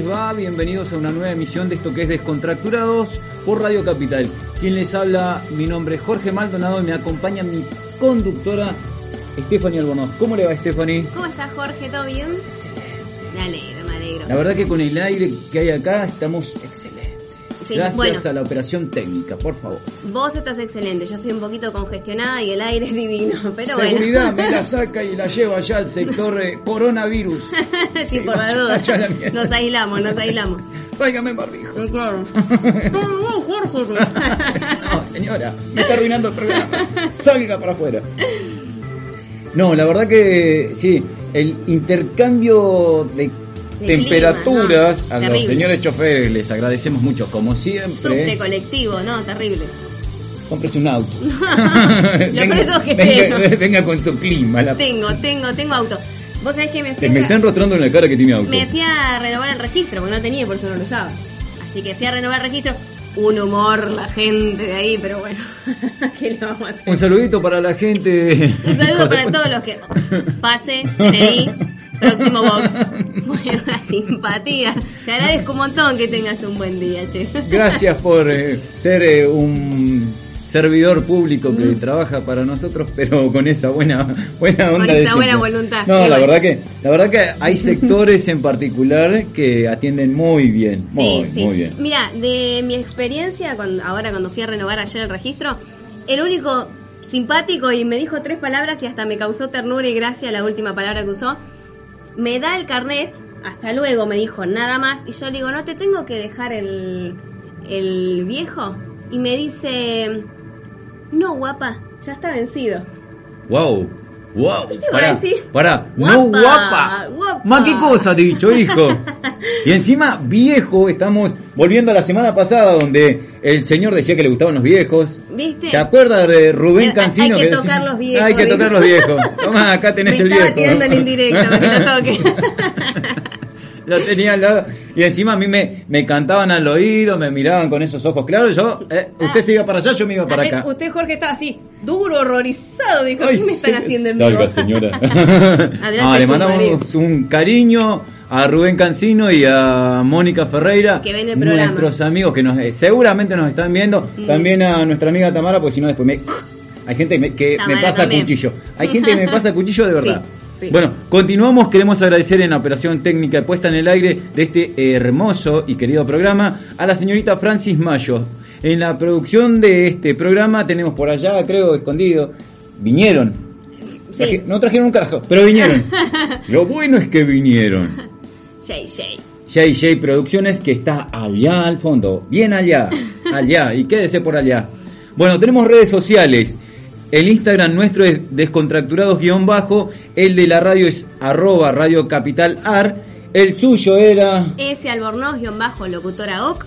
les va? Bienvenidos a una nueva emisión de esto que es Descontracturados por Radio Capital. Quien les habla, mi nombre es Jorge Maldonado y me acompaña mi conductora Stephanie Albornoz. ¿Cómo le va Stephanie? ¿Cómo estás, Jorge? ¿Todo bien? Me alegro, me alegro. La verdad que con el aire que hay acá estamos excelentes. Sí, Gracias bueno. a la operación técnica, por favor. Vos estás excelente, yo estoy un poquito congestionada y el aire es divino, pero bueno. Seguridad me la saca y la lleva allá al sector eh, coronavirus. sí, por la duda. la. Nos aislamos, nos aislamos. Tráigame barbijo. Claro. No, no, Jorge. No, señora, me está arruinando el programa. Salga para afuera. No, la verdad que sí, el intercambio De temperaturas clima, no, a los señores choferes les agradecemos mucho, como Subte siempre. colectivo, no, terrible. Cómprese un auto. Lo pronto que venga, tengo. venga con su clima. La... Tengo, tengo, tengo auto. Vos sabés que me fui, Me a- están rostrando en la cara que tiene auto. me fui a renovar el registro, porque no tenía y por eso no lo usaba. Así que fui a renovar el registro. Un humor la gente de ahí, pero bueno, ¿qué le vamos a hacer? Un saludito para la gente. Un saludo para todos los que pase, DNI, próximo box. Bueno, una simpatía. Te agradezco un montón que tengas un buen día, che. Gracias por eh, ser eh, un servidor público que trabaja para nosotros, pero con esa buena buena onda Con de esa buena voluntad. No, la verdad que la verdad que hay sectores en particular que atienden muy bien, muy Sí, sí. muy bien. Mira, de mi experiencia, cuando, ahora cuando fui a renovar ayer el registro, el único simpático y me dijo tres palabras y hasta me causó ternura y gracia la última palabra que usó, me da el carnet, hasta luego me dijo nada más, y yo le digo, no te tengo que dejar el, el viejo. Y me dice, no guapa, ya está vencido. Wow. Wow, pará, no Guapa, guapa, más qué cosa te he dicho, hijo. Y encima viejo, estamos volviendo a la semana pasada donde el señor decía que le gustaban los viejos. ¿Viste? ¿Te acuerdas de Rubén Cancino? hay que tocar los viejos, Hay que tocar los viejos. Toma, acá tenés me el estaba viejo. tirando en indirecto, para que lo toque. Lo tenía al lado. Y encima a mí me, me cantaban al oído, me miraban con esos ojos claros. Yo, eh, usted se iba para allá, yo me iba para acá. Ah, Usted, Jorge, estaba así, duro, horrorizado. Dijo, Ay, ¿qué me están haciendo en? Salga, señora. Adelante, No, le mandamos un cariño a Rubén Cancino y a Mónica Ferreira, Que ven el programa. nuestros amigos que nos eh, seguramente nos están viendo, Mm. también a nuestra amiga Tamara, porque si no después me hay gente que me, que Tamara me pasa también. cuchillo. Hay gente que me pasa cuchillo de verdad. Sí, sí. Bueno, continuamos, queremos agradecer en la operación técnica puesta en el aire de este hermoso y querido programa a la señorita Francis Mayo. En la producción de este programa tenemos por allá, creo, escondido, vinieron. Sí. Traje- no trajeron un carajo, pero vinieron. Lo bueno es que vinieron. Shay, Shay. JJ Producciones que está allá al fondo, bien allá, allá, y quédese por allá. Bueno, tenemos redes sociales. El Instagram nuestro es descontracturados-bajo, el de la radio es arroba radio capital ar, el suyo era, Ese Albornoz, guion bajo, locutora OC.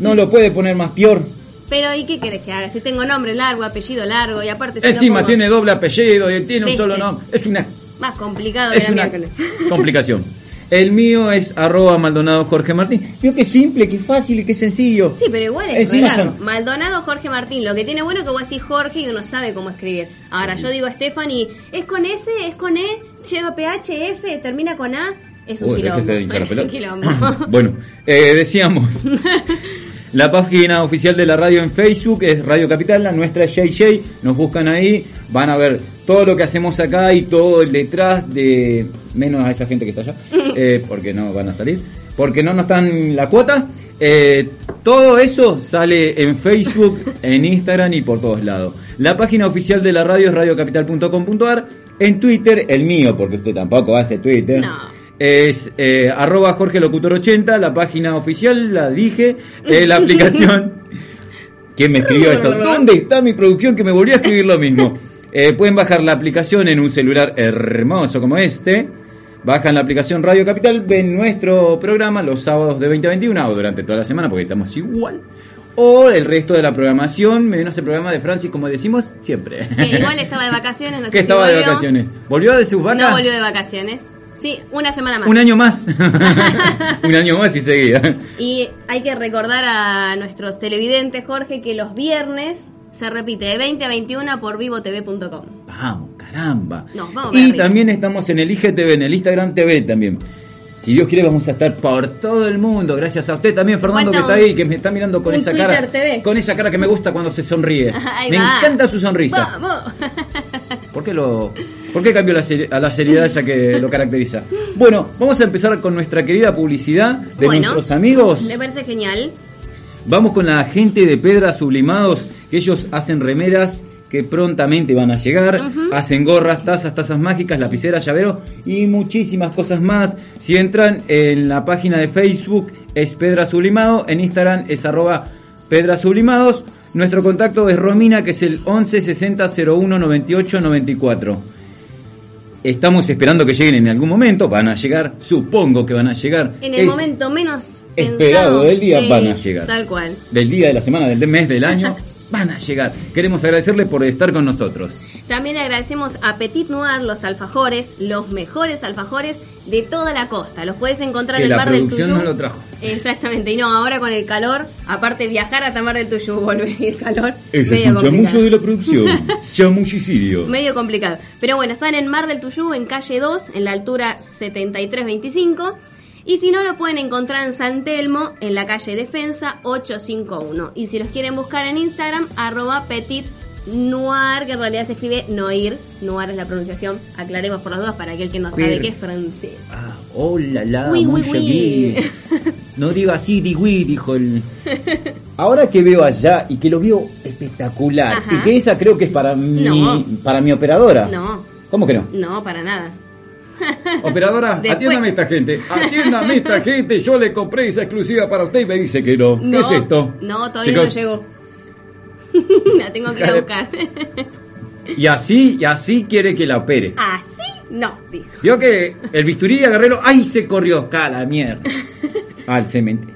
no lo puede poner más peor, Pero, ¿y qué querés que haga? Si tengo nombre largo, apellido largo, y aparte si encima pongo tiene doble apellido y tiene un ¿Viste? solo nombre, es una, Más complicado es de la una miércoles. complicación. El mío es arroba Maldonado Jorge Martín. Vio que simple, que fácil y que sencillo. Sí, pero igual es Encima son- Maldonado Jorge Martín. Lo que tiene bueno es que vos decís Jorge y uno sabe cómo escribir. Ahora, yo digo Stephanie, ¿es con S? ¿Es con E? ¿Lleva PH? ¿F? ¿Termina con A? Es un Uy, quilombo. déjese de hinchar la Es un pelota. quilombo. bueno, eh, decíamos. La página oficial de la radio en Facebook es Radio Capital, la nuestra es JJ, nos buscan ahí, van a ver todo lo que hacemos acá y todo el detrás de, menos a esa gente que está allá, eh, porque no van a salir, porque no nos dan la cuota, eh, todo eso sale en Facebook, en Instagram y por todos lados. La página oficial de la radio es radiocapital.com.ar, en Twitter, el mío, porque usted tampoco hace Twitter. No. Es eh, arroba Jorge Locutor 80, la página oficial, la dije, eh, la aplicación ¿Quién me escribió esto? ¿Dónde está mi producción que me volvió a escribir lo mismo? Eh, pueden bajar la aplicación en un celular hermoso como este. Bajan la aplicación Radio Capital, ven nuestro programa los sábados de 20 a 21 o durante toda la semana porque estamos igual. O el resto de la programación, menos el programa de Francis, como decimos siempre. Que igual estaba de vacaciones, no sé que si estaba de volvió. vacaciones. ¿Volvió de sus vacas? No volvió de vacaciones. Sí, una semana más. Un año más. un año más y seguía. Y hay que recordar a nuestros televidentes, Jorge, que los viernes se repite de 20 a 21 por vivotv.com. Vamos, caramba. Nos vamos y también estamos en el IGTV, en el Instagram TV también. Si Dios quiere vamos a estar por todo el mundo. Gracias a usted también, Fernando, que está ahí, que me está mirando con esa Twitter cara. TV. Con esa cara que me gusta cuando se sonríe. Ahí me va. encanta su sonrisa. ¡Vamos! ¿Por qué, lo, ¿Por qué cambió la a la seriedad esa que lo caracteriza? Bueno, vamos a empezar con nuestra querida publicidad de Bueno, nuestros amigos. Me parece genial. Vamos con la gente de Pedra Sublimados, que ellos hacen remeras que prontamente van a llegar, hacen gorras, tazas, tazas mágicas, lapiceras, llaveros y muchísimas cosas más. Si entran en la página de Facebook es Pedra Sublimado, en Instagram es arroba Pedra Sublimados. Nuestro contacto es Romina, que es el 11 60 01 98 94. Estamos esperando que lleguen en algún momento, van a llegar, supongo que van a llegar. En el Es- momento menos esperado del día de- van a llegar. Tal cual. del día, de la semana, del mes, del año, van a llegar. Queremos agradecerle por estar con nosotros. También agradecemos a Petit Noir los alfajores, los mejores alfajores de toda la costa. Los puedes encontrar Que en la Mar del Tuyú. no lo trajo. Exactamente, y no, ahora con el calor, aparte viajar hasta Mar del Tuyú, volver el calor, Ese es medio un complicado. chamullo de la producción. Chamullicidio. Medio complicado. Pero bueno, están en Mar del Tuyú, en calle 2, en la altura 7325. Y si no, lo pueden encontrar en San Telmo, en la calle Defensa 851. Y si los quieren buscar en Instagram, arroba petit noir, que en realidad se escribe noir. Noir es la pronunciación. Aclaremos por las dudas para aquel que no sabe que es francés. Ah, hola, la, Uy, muy uy, uy. bien. No diga así, digui, dijo el. Ahora que veo allá y que lo veo espectacular, Ajá. y que esa creo que es para mi, No. para mi operadora. No, ¿Cómo que no? no, para nada. Operadora, Después- atiéndame esta gente. Atiéndame esta gente. Yo le compré esa exclusiva para usted y me dice que no. No, ¿Qué es esto? No, todavía Chicos, no llegó. la tengo que ir a buscar. Y así, y así quiere que la opere. Así no, dijo. Vio que el bisturí agarrelo, ¡ay! se corrió, cala mierda. Al cementerio.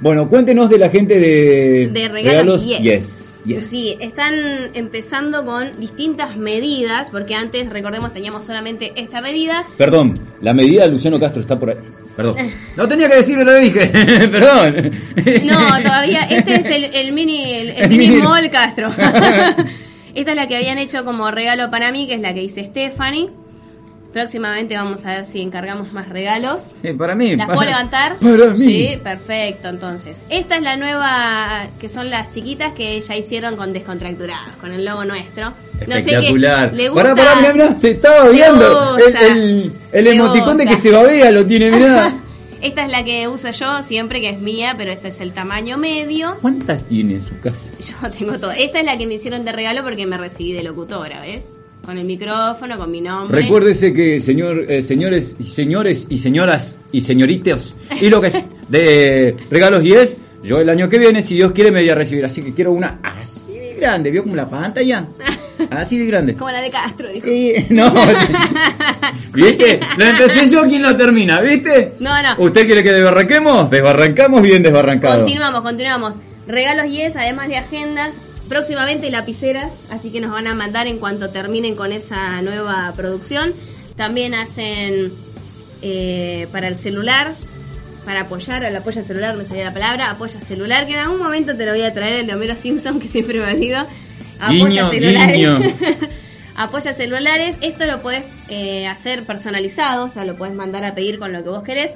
Bueno, cuéntenos de la gente de, De regalos, yes. yes. Yes. Sí, están empezando con distintas medidas, porque antes, recordemos, teníamos solamente esta medida. Perdón, la medida de Luciano Castro está por ahí. Perdón. No tenía que decirlo, lo dije. Perdón. No, todavía, este es el, el mini, el, el El mini mini. mall Castro. Esta es la que habían hecho como regalo para mí, que es la que dice Stephanie. Próximamente vamos a ver si encargamos más regalos. Eh, para mí. ¿Las para- puedo levantar? Para mí. Sí, perfecto, entonces. Esta es la nueva, que son las chiquitas que ya hicieron con descontracturados, con el logo nuestro. No sé qué. Espectacular. ¿Le gusta? Pará, pará, mirá, mirá, se estaba viendo. El, el, el emoticón de que se babea lo tiene, mirá. Esta es la que uso yo siempre, que es mía, pero este es el tamaño medio. ¿Cuántas tiene en su casa? Yo tengo todo. Esta es la que me hicieron de regalo porque me recibí de locutora, ¿ves? Con el micrófono, con mi nombre. Recuérdese que señor, eh, señores y señores y señoras y señoritos y lo que es de regalos y es, yo el año que viene, si Dios quiere, me voy a recibir. Así que quiero una así de grande, ¿vio como la pantalla? Así de grande. Como la de Castro, dijo. Eh, no, ¿viste? Lo empecé yo, ¿quién lo termina? ¿Viste? No, no. ¿Usted quiere que desbarranquemos? Desbarrancamos bien desbarrancado. Continuamos, continuamos. Regalos yes, además de agendas. Próximamente lapiceras, así que nos van a mandar en cuanto terminen con esa nueva producción. También hacen eh, para el celular, para apoyar, al apoya celular me salía la palabra, apoya celular, que en algún momento te lo voy a traer el de Homero Simpson, que siempre me olvido. Guiño, guiño. apoya celulares, esto lo puedes eh, hacer personalizado, o sea, lo puedes mandar a pedir con lo que vos querés.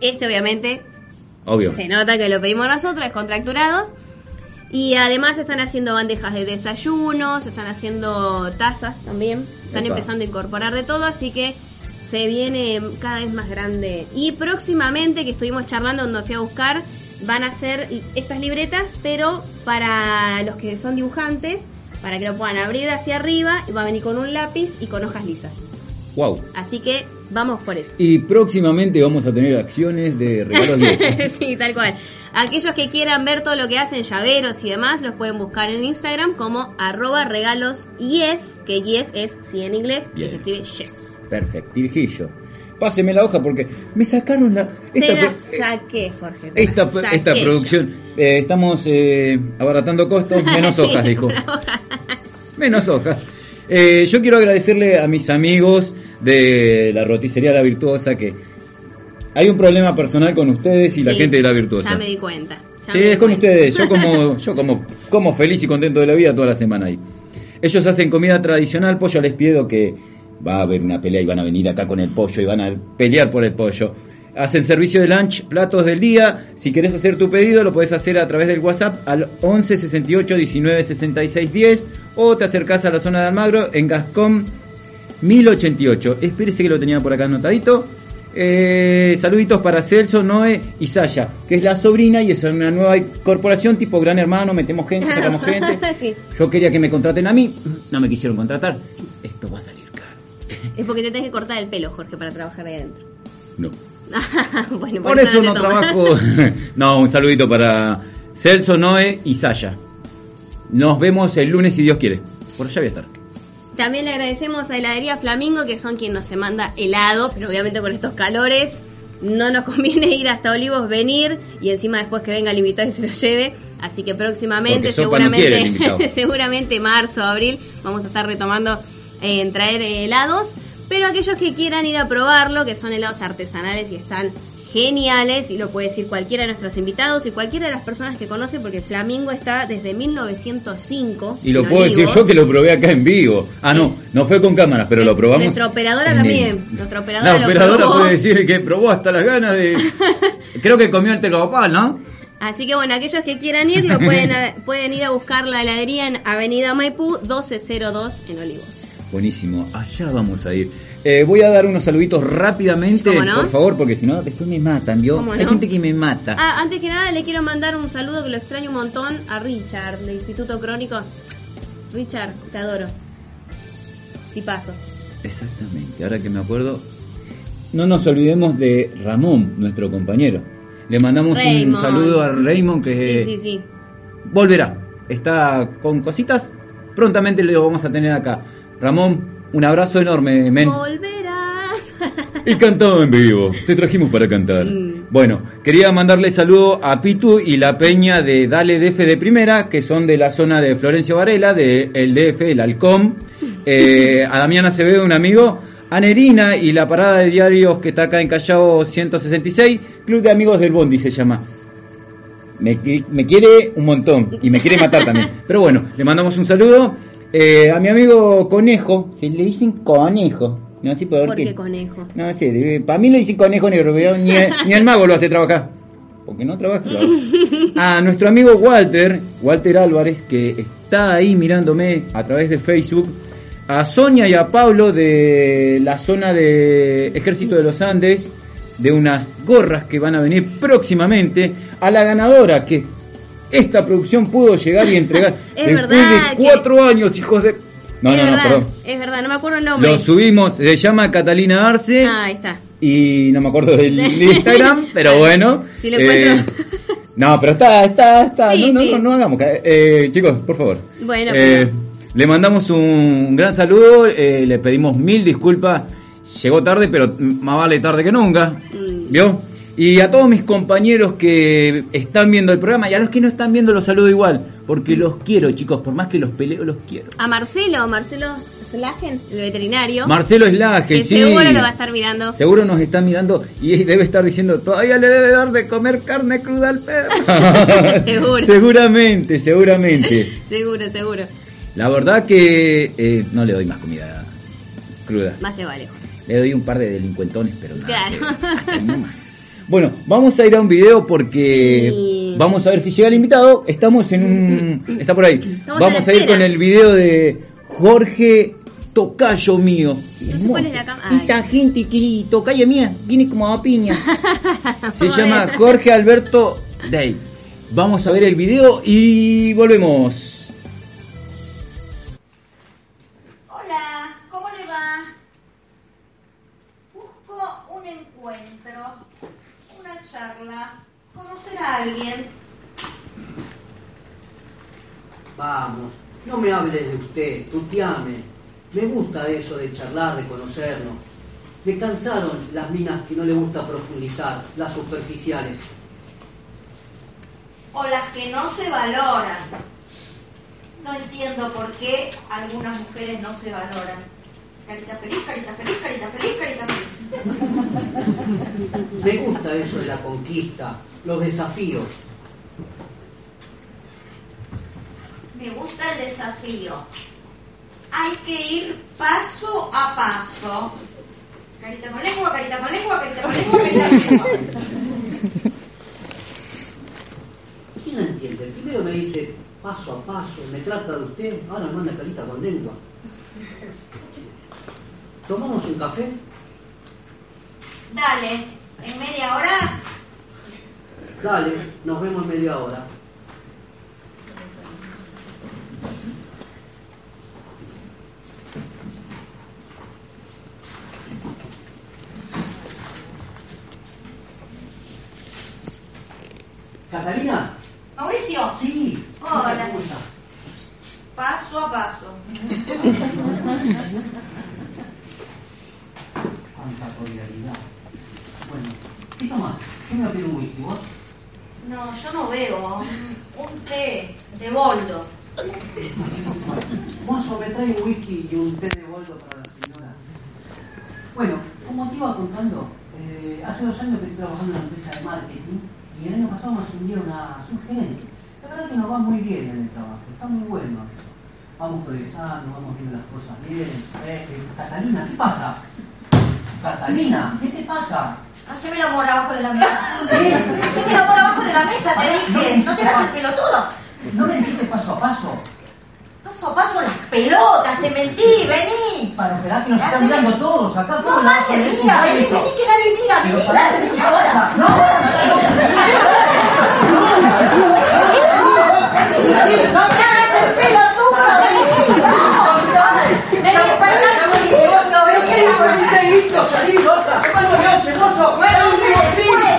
Este obviamente Obvio. se nota que lo pedimos nosotros, contracturados. Y además están haciendo bandejas de desayunos, están haciendo tazas también. Están Epa. empezando a incorporar de todo, así que se viene cada vez más grande. Y próximamente, que estuvimos charlando cuando fui a buscar, van a ser estas libretas, pero para los que son dibujantes, para que lo puedan abrir hacia arriba, y va a venir con un lápiz y con hojas lisas. Wow. Así que vamos por eso. Y próximamente vamos a tener acciones de regalos 10. sí, tal cual. Aquellos que quieran ver todo lo que hacen, llaveros y demás, los pueden buscar en Instagram como arroba regalos yes, que yes es sí en inglés, Bien. que se escribe yes. Perfectirijillo. Páseme la hoja porque me sacaron la. Te esta la pro- saqué, Jorge. te Esta, la producción, eh, estamos eh, abaratando costos, menos Sí, hojas, dijo. hoja. Menos hojas. Eh, yo quiero agradecerle a mis amigos de la roticería La Virtuosa que hay un problema personal con ustedes y la gente de La Virtuosa. Ya me di cuenta. ya Sí, di es con cuenta. ustedes. Yo como, yo como, como feliz y contento de la vida toda la semana ahí. Ellos hacen comida tradicional, pollo les pido que va a haber una pelea y van a venir acá con el pollo y van a pelear por el pollo. Hacen servicio de lunch, platos del día. Si querés hacer tu pedido, lo podés hacer a través del WhatsApp al 11 68 19 66 10 o te acercás a la zona de Almagro en Gascón 1088. Espérese que lo tenía por acá anotadito. Eh, saluditos para Celso, Noé y Saya, que es la sobrina y es una nueva corporación tipo Gran Hermano, metemos gente, sacamos gente. Sí. Yo quería que me contraten a mí, no me quisieron contratar. Esto va a salir caro. Es porque te tenés que cortar el pelo, Jorge, para trabajar ahí adentro. No. bueno, Por eso no trabajo. no, un saludito para Celso, Noé y Saya. Nos vemos el lunes si Dios quiere. Por allá voy a estar. También le agradecemos a Heladería Flamingo, que son quien nos se manda helado, pero obviamente con estos calores no nos conviene ir hasta Olivos, venir y encima después que venga el invitado y se lo lleve. Así que próximamente, quiere seguramente, seguramente marzo, abril, vamos a estar retomando eh, en traer helados. Pero aquellos que quieran ir a probarlo, que son helados artesanales y están geniales, y lo puede decir cualquiera de nuestros invitados y cualquiera de las personas que conoce, porque Flamingo está desde 1905. Y lo puedo decir yo que lo probé acá en vivo. Ah, no, no fue con cámaras, pero lo probamos. Nuestra operadora también. Nuestra operadora La operadora puede decir que probó hasta las ganas de. Creo que comió el telopal, ¿no? Así que bueno, aquellos que quieran ir, lo pueden, a- pueden ir a buscar la heladería en Avenida Maipú 1202 en Olivos. Buenísimo, allá vamos a ir. Eh, voy a dar unos saluditos rápidamente, ¿Cómo no? por favor, porque si no, después me matan, ¿vio? ¿Cómo Hay no? gente que me mata. Ah, antes que nada le quiero mandar un saludo que lo extraño un montón a Richard del Instituto Crónico. Richard, te adoro. Y paso. Exactamente, ahora que me acuerdo. No nos olvidemos de Ramón, nuestro compañero. Le mandamos un saludo a Raymond que Sí, sí, sí. volverá. Está con cositas. Prontamente lo vamos a tener acá. Ramón, un abrazo enorme, men. Volverás. Y cantado en vivo. Te trajimos para cantar. Mm. Bueno, quería mandarle saludo a Pitu y la peña de Dale DF de Primera, que son de la zona de Florencio Varela, de el DF, el Halcón. Eh, a Damián Acevedo, un amigo. A Nerina y la parada de diarios que está acá en Callao 166. Club de Amigos del Bondi se llama. Me quiere un montón y me quiere matar también. Pero bueno, le mandamos un saludo. Eh, a mi amigo Conejo, se le dicen Conejo. No sé por, ¿Por qué. conejo? No sé, para mí le dicen conejo negro, pero ni, ni el mago lo hace trabajar. Porque no trabaja. A nuestro amigo Walter, Walter Álvarez, que está ahí mirándome a través de Facebook. A Sonia y a Pablo de la zona de Ejército de los Andes, de unas gorras que van a venir próximamente. A la ganadora que esta producción pudo llegar y entregar Es después verdad de que- cuatro años, hijos de... No, es no, no, perdón. Es verdad, no me acuerdo el nombre. Lo subimos, se llama Catalina Arce Ah, ahí está. y no me acuerdo del Instagram, pero bueno. Si lo encuentro. no, pero está, está, está. Sí, no, no, sí. no, no hagamos. Eh, chicos, por favor. Bueno, Eh, pero- Le mandamos un gran saludo, eh, le pedimos mil disculpas. Llegó tarde, pero más vale tarde que nunca. Mm. ¿Vio? Y a todos mis compañeros que están viendo el programa y a los que no están viendo los saludo igual, porque los quiero, chicos, por más que los peleo, los quiero. A Marcelo, Marcelo Slagen, el veterinario. Marcelo Slagen, sí. seguro lo va a estar mirando. Seguro nos está mirando y debe estar diciendo, todavía le debe dar de comer carne cruda al perro. Seguro. Seguramente, seguramente. Seguro, seguro. La verdad que eh, no le doy más comida cruda. Más te vale. Le doy un par de delincuentones, pero nada. Claro. que- hasta ahí nomás. Bueno, vamos a ir a un video porque Sí. vamos a ver si llega el invitado. Estamos en un... Está por ahí. Estamos vamos a ir con el video de Jorge Tocayo mío. No sé cuál es la Ay. Esa gente que tocayo mía viene como a piña. Se llama. Jorge Alberto Day. Vamos a ver el video y volvemos. conocer a alguien. Vamos, no me hable de usted, tuteame. Me gusta eso de charlar, de conocernos. Me cansaron las minas que no le gusta profundizar, las superficiales. O las que no se valoran. No entiendo por qué algunas mujeres no se valoran. Carita feliz, carita feliz, carita feliz, carita feliz. Me gusta eso de la conquista, los desafíos. Me gusta el desafío. Hay que ir paso a paso. Carita con lengua, carita con lengua, carita con lengua, carita con lengua. ¿Quién entiende? Primero me dice paso a paso, me trata de usted, ahora manda carita con lengua. ¿Tomamos un café? Dale, en media hora. Dale, nos vemos en media hora. ¿Catalina? Mauricio, Sí. Hola. ¿Cómo estás? paso a paso. Bueno, ¿qué tomás? Yo me pedir un whisky, ¿vos? No, yo no veo. Un té de boldo. Mozo, me trae un whisky y un té de boldo para la señora. Bueno, como te iba contando, eh, hace dos años que estoy trabajando en una empresa de marketing y el año pasado me ascendieron a subgerente. La verdad que nos va muy bien en el trabajo, está muy bueno eso. Vamos progresando, vamos viendo las cosas bien. Eh, Catalina, ¿qué pasa? Catalina, ¿qué te pasa? Haceme el amor abajo de la mesa. Haceme el amor abajo de la mesa, te dije. No te hagas el pelotudo. ¿No me dijiste paso a paso? Paso a paso las pelotas, te mentí, vení. Para esperar que nos están mirando todos acá. No, todos ese mira, vení, vení, que nadie mira, vení, dale, ¿qué vení ahora. pasa? No, No te hagas el pelotudo, vení, vamos. Vení, para no, vení, salí, otra, se de once, mozo. Bueno, puede.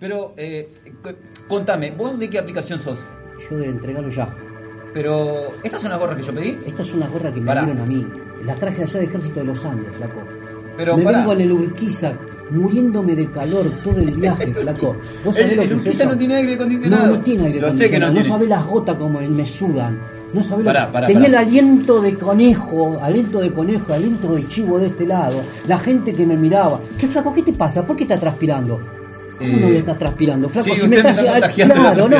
Pero, eh, contame, ¿vos de qué aplicación sos? Yo de entregarlo ya. Pero, ¿estas son las gorras que yo pedí? Esta es una gorra que me Pará. dieron a mí. La traje allá del ejército de los Andes, flaco. Pero, me pará. vengo en el Urquiza, muriéndome de calor todo el viaje, flaco. ¿Vos sabés El, lo el que es Urquiza eso? no tiene aire acondicionado. No, no tiene aire Lo sé que no acondicionado. tiene. sabés las gotas como me sudan. No lo Pará, pará, Tenía pará. el aliento de conejo, aliento de conejo, aliento de chivo de este lado. La gente que me miraba. ¿Qué flaco? ¿Qué te pasa? ¿Por qué estás transpirando? ¿Cómo Eh, no voy a estar transpirando? Flaco, sí, si me me estás está contagiando la Claro, no.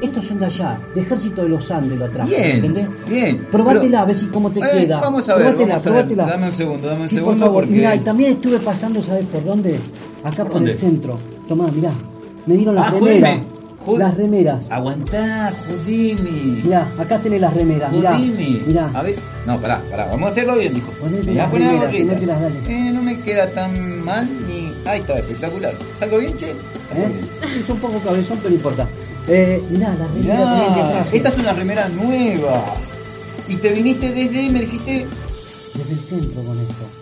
Estos son de allá, de ejército de los Andes lo traje. Bien, ¿entendés? bien. Probátela, Pero- a ver si cómo te Eh, queda. vamos a ver, Probátela, vamos a ver. probátela. Dame un segundo, dame un Sí, por segundo favor. porque- Mirá, y también estuve pasando, ¿sabes por dónde? Acá por, el centro. Tomá, mirá. Me dieron las Ah. Las remeras. Aguantá, jodime. Mirá, acá tenés las remeras, mirá. Mirá. A ver, no, pará, pará, vamos a hacerlo bien, dijo. Ponete las remeras, ponételas, dale. Eh, no me queda tan mal ni. Ahí está, espectacular. ¿Salgo bien, che? ¿Eh? bien. Es un poco cabezón, pero no importa. Eh, mirá, las remeras que Mirá, esta es una remera nueva. Y te viniste desde, me dijiste, Desde el centro con esto.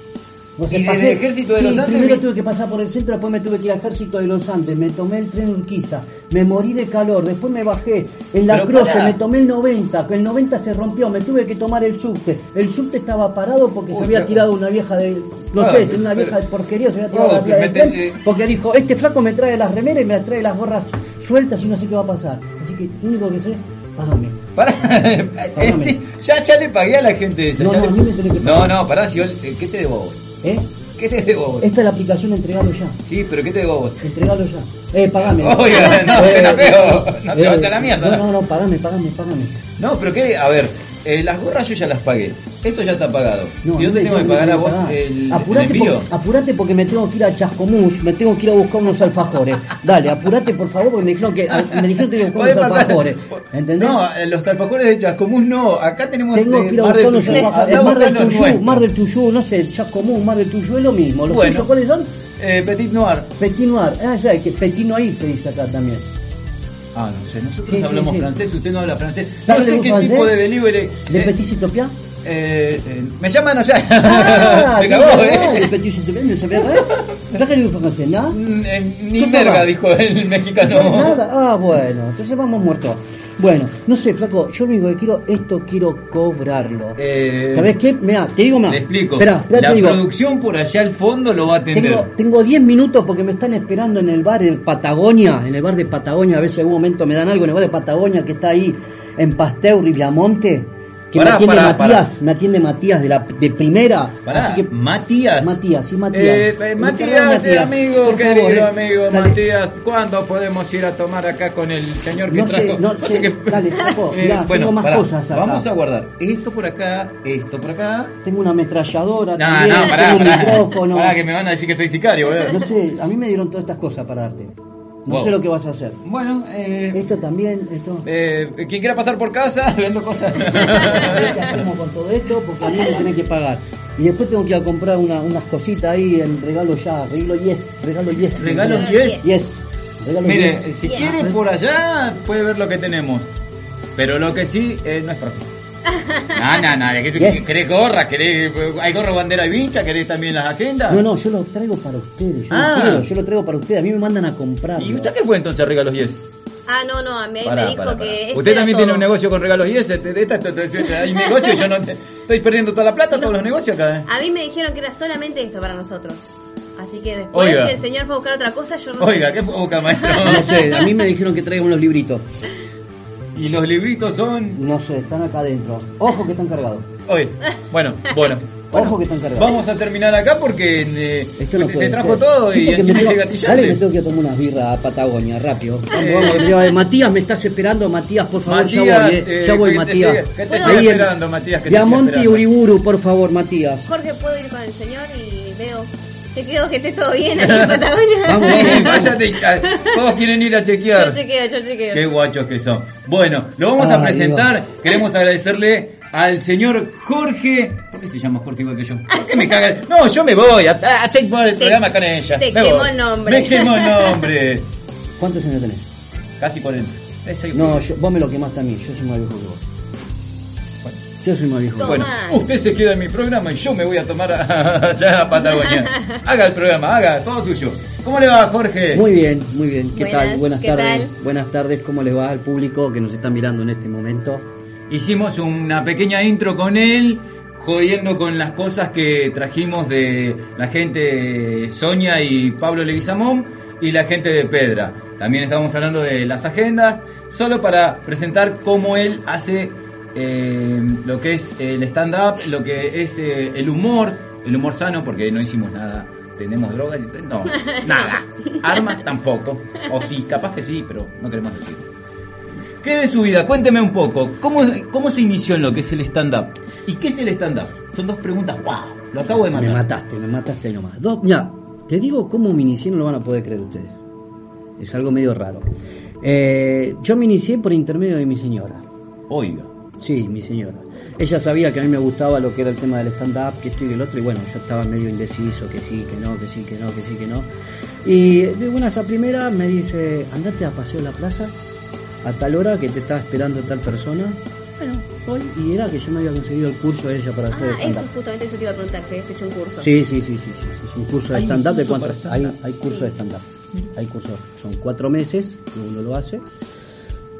¿Y pasé- desde el ejército de sí, los Andes? Primero tuve que pasar por el centro, después me tuve que ir al ejército de los Andes, me tomé el tren Urquiza, me morí de calor, después me bajé en la Pero Croce, me tomé el 90, que el 90 se rompió, me tuve que tomar el subte. El subte estaba parado porque Uy, se había tirado una vieja de. No Ah, sé, una vieja de porquería, se había tirado Oh, la vía pero del tren, porque dijo: Este flaco me trae las remeras y me trae las gorras sueltas y no sé qué va a pasar. Así que lo único que sé, pagame. Pará, eh, sí, ya, ya le pagué a la gente esa. No, no, le- no, no, pará, si yo, eh, ¿qué te debo a vos? ¿Eh? ¿Qué te debo vos? Esta es la aplicación, entregalo ya. Sí, pero ¿qué te debo vos? Entregalo ya. Eh, pagame. Oiga, no, suena feo. No te vayas a la mierda. No, no, no, pagame, pagame, pagame. No, pero qué, a ver, eh, las gorras yo ya las pagué. Esto ya está pagado. No, ¿Y dónde tengo que pagar a vos el, apurate, porque, apurate porque me tengo que ir a Chascomús, me tengo que ir a buscar unos alfajores. Dale, apurate por favor porque me dijeron que, me dijeron que tengo que buscar unos alfajores. ¿Entendés? No, eh, los alfajores de Chascomús no. Acá tenemos Tengo de que ir a Mar buscar Tuyú. alfajores. Mar del los Tuyú. Mar del Tuyú, no sé, Chascomús, Mar del Tuyú es lo mismo. ¿Los Bueno. tuyos cuáles son? Eh, Petit Noir. Petit Noir. Ah, ya, que Petit Noir se dice acá también. Ah, no sé, nosotros Sí, hablamos sí. francés, usted no habla francés. No ¿Sabe sé qué francés? tipo de delivery. ¿Le eh, Petit eh, eh, me llaman allá. Ah, me cagó, le ¿eh? petit semaine, ça verrait. ¿Para qué le français, no? Mm, eh, Ni ¿Qué merga, dijo el mexicano. Nada. Ah, bueno, entonces vamos muertos. Bueno, no sé, flaco, yo lo único que quiero, esto quiero cobrarlo. Eh, ¿Sabes qué? Mira, te digo más. Le explico. Espera, la te digo. producción por allá al fondo lo va a atender. Tengo, tengo 10 minutos porque me están esperando en el bar en Patagonia, en el bar de Patagonia, a ver si en algún momento me dan algo en el bar de Patagonia que está ahí en Pasteur y Viamonte, que Pará, me atiende pará, Matías, me atiende Matías de la de primera. Pará, Así que Matías. Matías, sí, Matías. Eh, eh, Matías, eh, Matías, amigo, por querido favor, eh. amigo Dale. Matías, ¿cuándo podemos ir a tomar acá con el señor que No sé, trajo? no Pasa sé, que- dale, Chapo, Eh, mirá, bueno, tengo más pará, cosas acá. Vamos a guardar esto por acá, esto por acá. Tengo una ametralladora, No, también, no, pará, tengo un micrófono. Pará, que me van a decir que soy sicario, boludo. No sé, a mí me dieron todas estas cosas para darte. No Wow. sé lo que vas a hacer. Bueno, eh, Esto también, esto. eh, quien quiera pasar por casa, vendo cosas. ¿Qué hacemos con todo esto? Porque a mí me tenés que pagar. Y después tengo que ir a comprar una- unas cositas ahí en regalo ya, regalo yes, regalo yes. Regalo yes. yes. Yes. Regalo Mire, yes. si Bien. quiere por allá, puede ver lo que tenemos. Pero lo que sí, eh, no es ti. No, no, no. Yes. ¿Querés gorra? ¿Querés, ¿Hay gorro, bandera y vinca? ¿Querés también las agendas? No, no, yo lo traigo para ustedes. Yo Ah. lo quiero, yo lo traigo para ustedes. A mí me mandan a comprar. ¿Y usted qué fue entonces a Regalos Yes? Ah, no, no, a mí Pará, me dijo pará, pará. que. este Usted también todo. tiene un negocio con Regalos Yes. De esta- esta- esta- Hay negocio, yo no te- estoy perdiendo toda la plata, todos los negocios acá. ¿eh? A mí me dijeron que era solamente esto para nosotros. Así que después, Oiga. si el señor fue a buscar otra cosa, yo no Oiga, sé. ¿qué fue boca, maestro? No sé, a mí me dijeron que traiga unos libritos. Y los libritos son... No sé, están acá adentro. Ojo que están cargados. Oye, bueno, bueno. Ojo Bueno, que están cargados. Vamos a terminar acá porque eh, Esto no se puede trajo ser. todo Sí, y encima. Dale, me tengo que tomar unas birras a Patagonia, rápido. Vamos, vamos, me lleva- Matías, me estás esperando, Matías, por favor, ya Matías, voy, eh. eh, ya voy, te Matías. te Ahí en esperando, Matías, que te siga Diamante y. Uriburu, por favor, Matías. Jorge, ¿puedo ir con el señor? Y veo. Chequeo que esté todo bien ahí en Patagonia. Vamos, Sí, váyate, todos quieren ir a Yo chequear. chequeo, yo chequeo. Qué guachos que son. Bueno, lo vamos a Ay, presentar. Queremos agradecerle al señor Jorge. ¿Por qué se llama Jorge igual que yo? ¿Por qué me cagan? No, yo me voy a, a el Te- programa con ella. te Me quemó voy. el nombre. Me quemó el nombre. ¿Cuántos años tenés? Casi 40. Eh, soy- No, yo- vos me lo quemaste a mí, yo soy más viejo que vos. Yo soy más viejo que vos. Bueno, usted se queda en mi programa y yo me voy a tomar a- allá a Patagonia. Haga el programa, haga, todo suyo. ¿Cómo le va, Jorge? Muy bien, muy bien. ¿Qué Buenas, tal? Buenas ¿qué tardes. tal? Buenas tardes, ¿cómo le va al público que nos está mirando en este momento? Hicimos una pequeña intro con él, jodiendo con las cosas que trajimos de la gente Sonia y Pablo Leguizamón y la gente de Pedra. También estábamos hablando de las agendas, solo para presentar cómo él hace eh, lo que es el stand-up, lo que es eh, el humor, el humor sano, porque no hicimos nada. ¿Tenemos drogas? No, nada. Armas tampoco. O sí, capaz que sí, pero no queremos decirlo. ¿Qué de su vida? Cuénteme un poco. ¿Cómo, ¿Cómo se inició en lo que es el stand-up? ¿Y qué es el stand-up? Son dos preguntas. ¡Wow! Lo acabo de Me matar. mataste, me mataste nomás. Dos, ya, te digo cómo me inicié, no lo van a poder creer ustedes. Es algo medio raro. Eh, yo me inicié por intermedio de mi señora. Oiga. Sí, mi señora. Ella sabía que a mí me gustaba lo que era el tema del stand-up, que esto y el otro, y bueno, yo estaba medio indeciso, que sí, que no, que sí, que no, que sí, que no. Y de buenas a primeras me dice, andate a Paseo La Plaza a tal hora que te está esperando tal persona. Bueno, voy. Y era que yo no había conseguido el curso de ella para hacer Ah, eso, justamente eso te iba a preguntar, si habías hecho un curso. Sí, sí, sí, sí, sí, sí, es un curso de ¿Hay un stand-up. ¿De cuánto? Hay, hay curso de stand-up. Hay curso, son cuatro meses que uno lo hace.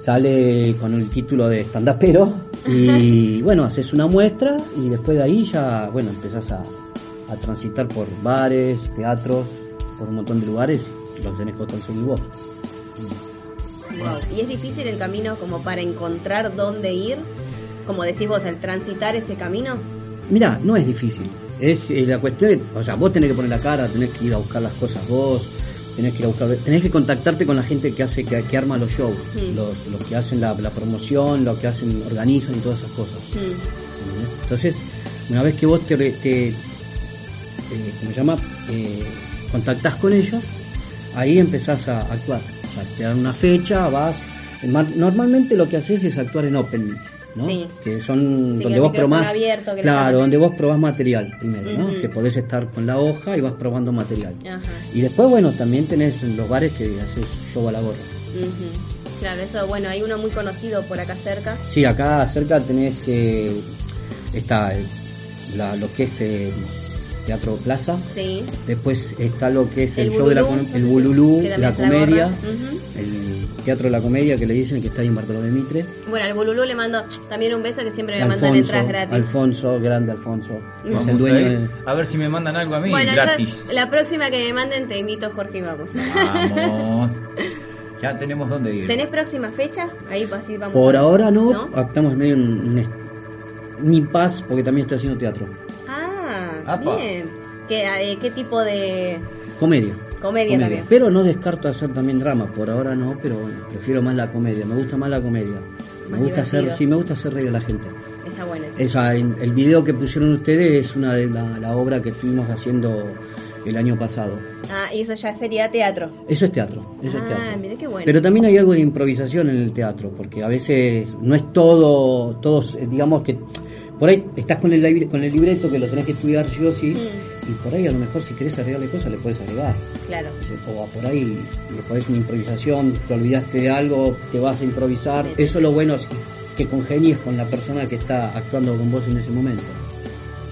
Sale con el título de stand-upero y bueno, haces una muestra y después de ahí ya, bueno, empezás a, a transitar por bares, teatros, por un montón de lugares y los tenés que conseguir vos. Wow. Y es difícil el camino como para encontrar dónde ir, como decís vos, el transitar ese camino. Mira, no es difícil. Es eh, la cuestión, o sea, vos tenés que poner la cara, tenés que ir a buscar las cosas vos, tenés que ir a buscar, tenés que contactarte con la gente que hace, que, que arma los shows, Mm. los, los que hacen la, la promoción, los que hacen, organizan y todas esas cosas. Mm. Entonces, una vez que vos te, te eh, ¿cómo se llama? Eh, contactás con ellos, ahí empezás a actuar. O sea, te dan una fecha, vas. ma- Normalmente lo que haces es actuar en open, ¿no? Sí. Que son Sí, donde vos probás. abierto, que claro, donde vos probás material primero. Que podés estar con la hoja y vas probando material. Ajá. Y después, bueno, también tenés en los bares que haces show a la gorra. Claro, eso, bueno, hay uno muy conocido por acá cerca. Sí, acá cerca tenés. eh, está eh, la- lo que es eh, Teatro Plaza, Sí. después está lo que es el, El show de la el Bululú, la comedia, el Teatro de la Comedia que le dicen que está ahí en Bartolomé Mitre. Bueno, al Bululú le mando también un beso que siempre me mandan entradas gratis. Alfonso, grande Alfonso, el dueño a, ir, de- a ver si me mandan algo a mí bueno, gratis. yo, la próxima que me manden te invito, Jorge, y vamos. Vamos. Ya tenemos dónde ir. ¿Tenés próxima fecha? Ahí pues, así vamos. Por a- ahora no, estamos medio en un, est- un impasse porque también estoy haciendo teatro, Ah, Apa. bien. ¿Qué, eh, ¿Qué tipo de comedia. comedia, también? Pero no descarto hacer también drama, por ahora no, pero bueno, prefiero más la comedia, me gusta más la comedia. Me gusta hacer, sí, me gusta hacer reír a la gente. Está bueno eso. Esa, el video que pusieron ustedes es una de la, la obra que estuvimos haciendo el año pasado. Ah, y eso ya sería teatro. Eso es teatro, eso es ah, teatro. mira qué bueno. Pero también hay algo de improvisación en el teatro, porque a veces no es todo, todos, eh, digamos que por ahí estás con el, con el libreto que lo tenés que estudiar sí o sí, Mm. y por ahí a lo mejor si querés agregarle cosas le puedes agregar. Claro. O por ahí le pones una improvisación, te olvidaste de algo, te vas a improvisar. Eso es lo bueno, es que congenies con la persona que está actuando con vos en ese momento.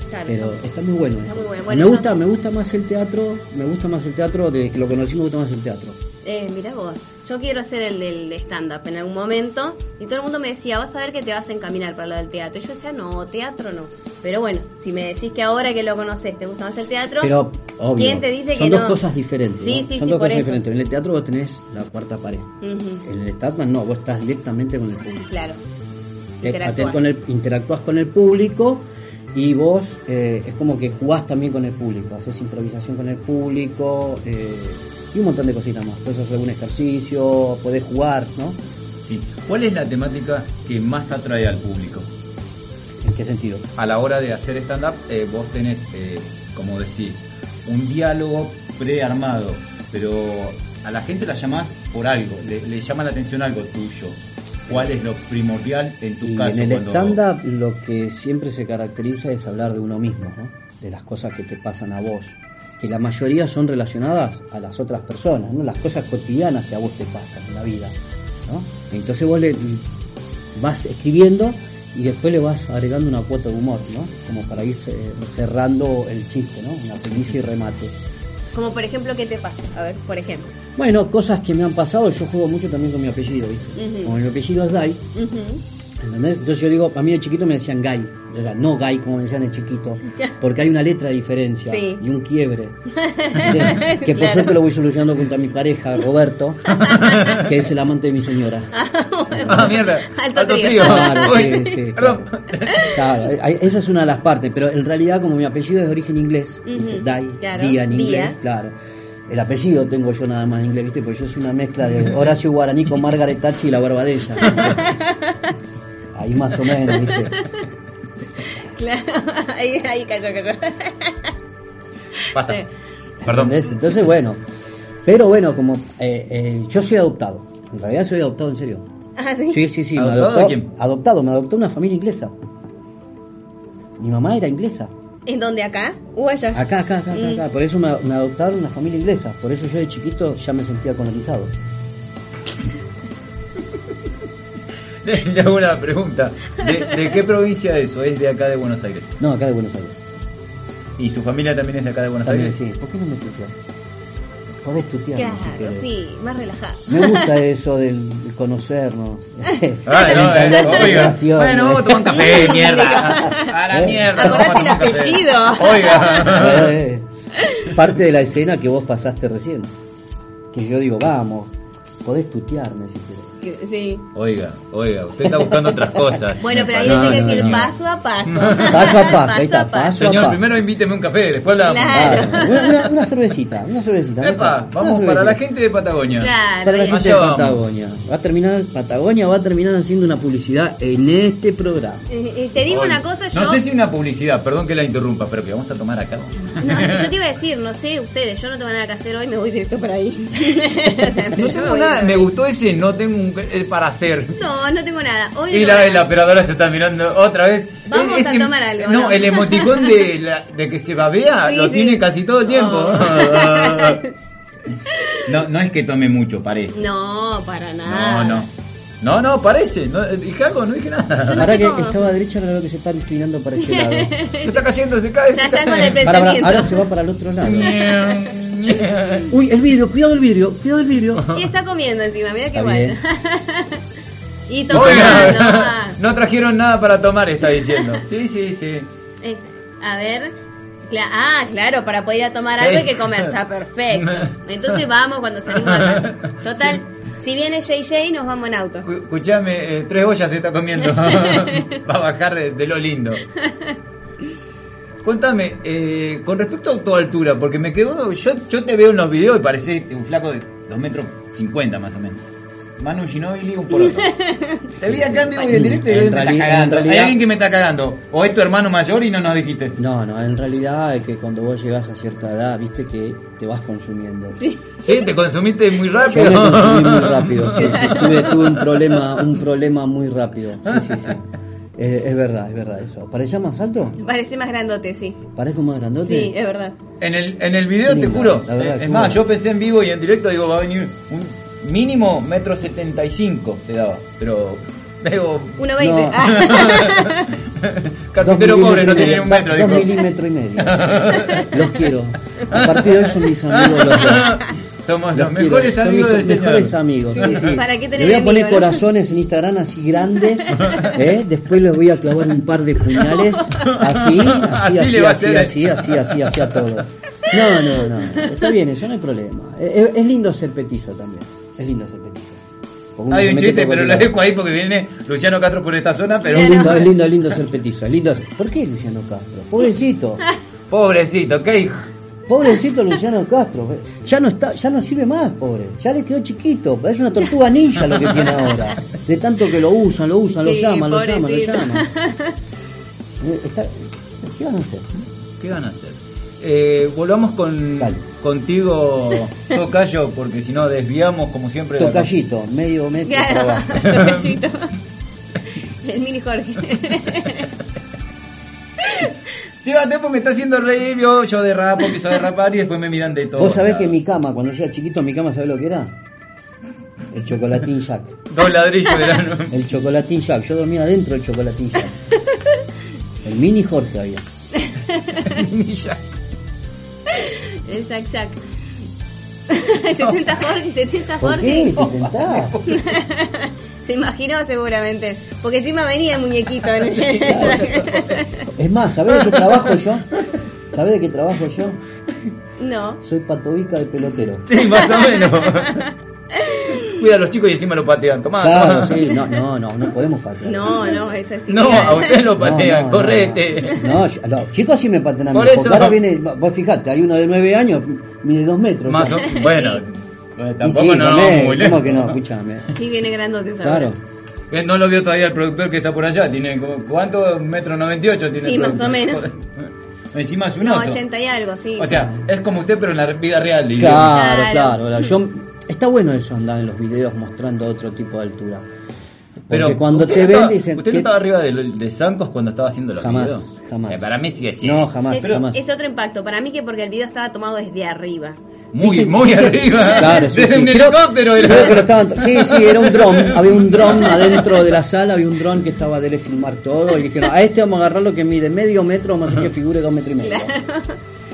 claro. Pero está muy bueno. Está muy bueno. Bueno, me gusta, me gusta más el teatro, me gusta más el teatro, desde que lo conocí me gusta más el teatro. Eh, mira vos, yo quiero hacer el del stand-up en algún momento y todo el mundo me decía, vas a ver que te vas a encaminar para lo del teatro. Y yo decía, no, teatro no. Pero bueno, si me decís que ahora que lo conoces te gusta más el teatro, Pero, obvio, ¿quién te dice son que dos no? cosas diferentes. Sí, ¿no? sí, son sí, dos por cosas eso. diferentes. En el teatro vos tenés la cuarta pared. En el stand no, vos estás directamente con el público. claro, Te- interactúas. con el, interactúas con el público y vos eh, es como que jugás también con el público, haces improvisación con el público eh, y un montón de cositas más. Puedes hacer algún ejercicio, podés jugar, ¿no? Sí. ¿Cuál es la temática que más atrae al público? ¿En qué sentido? A la hora de hacer stand-up, eh, vos tenés, eh, como decís, un diálogo prearmado, pero a la gente la llamás por algo, le, le llama la atención algo tuyo. ¿Cuál es lo primordial en tu Y caso? en el cuando- stand-up lo que siempre se caracteriza es hablar de uno mismo, ¿no? de las cosas que te pasan a vos, que la mayoría son relacionadas a las otras personas, ¿no? las cosas cotidianas que a vos te pasan en la vida. ¿no? Entonces vos le vas escribiendo y después le vas agregando una cuota de humor, ¿no? como para ir ce- cerrando el chiste, ¿no? una primicia y remate. Como por ejemplo, ¿qué te pasa? A ver, por ejemplo. Bueno, cosas que me han pasado, yo juego mucho también con mi apellido, ¿viste? Ujú. Como mi apellido es Dai. ¿Entendés? Entonces yo digo, a mí de chiquito me decían gay, o sea, no gay como me decían de chiquito, porque hay una letra de diferencia Sí. y un quiebre. Que por Claro. suerte lo voy solucionando junto a mi pareja, Roberto, que es el amante de mi señora. Ah, mierda. Alto trío. Claro, Uy, sí, sí. Perdón. Claro, hay- esa es una de las partes, pero en realidad como mi apellido es de origen inglés, ¿viste? Dai, claro, Día en Día. inglés, claro. El apellido tengo yo nada más en inglés, ¿viste? Porque yo soy una mezcla de Horacio Guaraní con Margaret Thatcher y la barba de ella. Ahí más o menos, ¿viste? Claro, ahí, ahí cayó, cayó. Basta. Perdón. ¿Entendés? Entonces, bueno. Pero bueno, como eh, eh, yo soy adoptado. En realidad soy adoptado en serio. Ah, sí. Sí, sí, sí. me ¿Adoptado adoptó- de quién? Adoptado, me adoptó una familia inglesa. Mi mamá era inglesa. ¿En dónde acá? ¿O allá? Acá, acá, acá, acá, Mm. acá. Por eso me, me adoptaron una familia inglesa. Por eso yo de chiquito ya me sentía colonizado. Le, le hago una pregunta. ¿De, de qué provincia es eso? ¿Es de acá de Buenos Aires? No, acá de Buenos Aires. ¿Y su familia también es de acá de Buenos También, Aires? sí. ¿Por qué no me tuteas? Podés tutear. Claro, sí, más relajado. Me gusta eso del de conocernos. Ah, no, eh. Bueno, vamos a tomar un café, mierda. A la Eh. mierda. Acordate el apellido. Oiga. Eh, Parte de la escena que vos pasaste recién. Que yo digo, vamos, podés tutearme si querés. Que- Sí. Oiga, oiga, usted está buscando otras cosas. Bueno, pero ahí No, tenés que no, decir no. paso a paso. Paso a paso, ahí está, paso a Señor, paso. primero invíteme un café, después hablamos. Claro. Claro, una, una- una cervecita, una cervecita. Epa, vamos Una para la gente de Patagonia. Claro. Para la gente Allá de vamos. Patagonia. Va a terminar, Patagonia va a terminar haciendo una publicidad en este programa. Eh, eh, te digo Oye, una cosa, yo. No sé si una publicidad, perdón que la interrumpa, pero que vamos a tomar acá. No, yo te iba a decir, no sé ustedes, yo no tengo nada que hacer hoy, me voy directo para ahí. O sea, No nada, me gustó ese no tengo un para hacer. No, no tengo nada. Hoy Y no la, operadora se está mirando otra vez. Vamos Es- a ese- tomar algo, No, ¿no? el emoticón de, la- de que se babea Sí, lo sí. tiene casi todo el tiempo. Oh. no, no es que tome mucho, parece. No, para nada. No, no. No, no, parece. No, dije algo, no dije nada. Yo no Ahora sé que cómo. estaba derecha, ahora veo que se está inclinando para este lado. Se está cayendo, se cae. se está- con el Para, para, pensamiento. ahora se va para el otro lado. Uy, el vidrio, cuidado el vidrio, cuidado el vidrio. Y está comiendo encima, mira qué bien. y tomando. Oiga, no trajeron nada para tomar, está diciendo. Sí, sí, sí. Eh, a ver. Cla- ah, claro, para poder ir a tomar algo hay que comer. Está perfecto. Entonces vamos cuando salimos acá. Total, si viene JJ, nos vamos en auto. Escu- Escuchame, eh, tres ollas se está comiendo. Va a bajar de, de lo lindo. Contame, eh, con respecto a tu altura, porque me quedo. Yo, yo te veo en los videos y parece un flaco de 2 metros 50 más o menos. Manu Ginobili, un por otro. Te vi acá en vivo y en directo y En me reali- cagando. Hay alguien que me está cagando. O es tu hermano mayor y no nos dijiste. No, no, en realidad es que cuando vos llegás a cierta edad, viste que te vas consumiendo. Sí. Sí, te consumiste muy Yo rápido. me consumí muy rápido, sí, sí. Tuve, tuve un problema, un problema muy rápido. Sí, sí, sí. Eh, es verdad, es verdad eso. ¿Parecía más alto? Parece más grandote, sí. ¿Parezco más grandote? Sí, es verdad. En el, en el video, te juro. la verdad, es más, yo pensé en vivo y en directo, digo, va a venir un mínimo metro setenta y cinco te daba. Pero veo. 1,20. No. Carpintero Dos pobre no tiene un medio, metro, Dos dijo. milímetros y medio. Los quiero. A partir de hoy son mis amigos los dos. Somos Los los mejores quiero, son amigos mis del mejores señor. amigos. Sí, sí. ¿Para qué tener Le voy a poner corazones en Instagram así grandes. ¿eh? Después les voy a clavar un par de puñales. Así, Así así, así, así, así, así, así, así a todo. No, no, no. Está bien, eso no hay problema. Es, es lindo ser petizo también. Es lindo ser petizo. Hay un chiste, pero lo dejo ahí porque viene Luciano Castro por esta zona, pero Es lindo, es lindo, es lindo ser petizo. Es lindo. ¿Por qué Luciano Castro? Pobrecito. pobrecito, ¿qué hijo? Pobrecito Luciano Castro, ya no está, ya no sirve más, pobre. Ya le quedó chiquito, es una tortuga ninja lo que tiene ahora. De tanto que lo usan, lo usan, lo llaman, lo llaman, lo llaman. Eh, está- ¿Qué van a hacer? ¿Qué van a hacer? Eh, volvamos con Dale. contigo, Tocayo, porque si no desviamos como siempre. la- Tocallito, medio metro para Claro, abajo. tocallito. El mini Jorge. Lleva tiempo me está haciendo reír, yo, yo derrapo, empiezo a derrapar y después me miran de todo. Vos sabés que mi cama, cuando yo era chiquito, mi cama, ¿sabés lo que era? El chocolatín Jack. Dos ladrillos eran. El chocolatín Jack. Yo dormía adentro del chocolatín Jack. El mini Jorge había. El mini Jack. El Jack Jack. 70 Jorge, 70 Jorge. ¿Por qué? 70. Se imaginó seguramente. Porque encima venía el muñequito. En el... Es más, ¿sabés de qué trabajo yo? ¿Sabés de qué trabajo yo? No. Soy patovica de pelotero. Sí, más o menos. Cuida a los chicos y encima lo patean. Tomá, Claro, tomá. sí, no, no, no, no podemos patear. No, no, es así. No, a usted lo patean, no, correte. No, yo- los chicos sí me patean a mí. Por Porque eso- ahora viene, vos fijate, hay uno de nueve años, mide dos metros. Más o, bueno, Sí. Eh, tampoco sí, no comé, vamos muy lejos. ¿Cómo que no? Escúchame. Sí, viene grandote esa Claro. Eh, No lo vio todavía el productor que está por allá. Tiene como- ¿cuánto? Metro 98 tiene Sí, el más o menos. Encima es un No, oso. 80 y algo, sí. O sea, es como usted pero en la vida real. Claro, Claro. claro. Yo, está bueno eso andar en los videos mostrando otro tipo de altura. Porque Pero cuando usted te no ven estaba- dicen ¿Usted no que- estaba arriba de, lo- de Zancos cuando estaba haciendo los Jamás, videos? jamás. Eh, para mí sigue siendo. No, jamás, es, jamás. es otro impacto. Para mí que porque el video estaba tomado desde arriba. Muy, Dicen- muy dicen- arriba. Claro, sí, Desde sí. un Creo- helicóptero era. creo que lo estaban- sí, sí, era un dron. Había un dron adentro de la sala, había un dron que estaba de filmar todo. Y dijeron, a este vamos a agarrarlo que mide medio metro, más que figure dos metros y medio.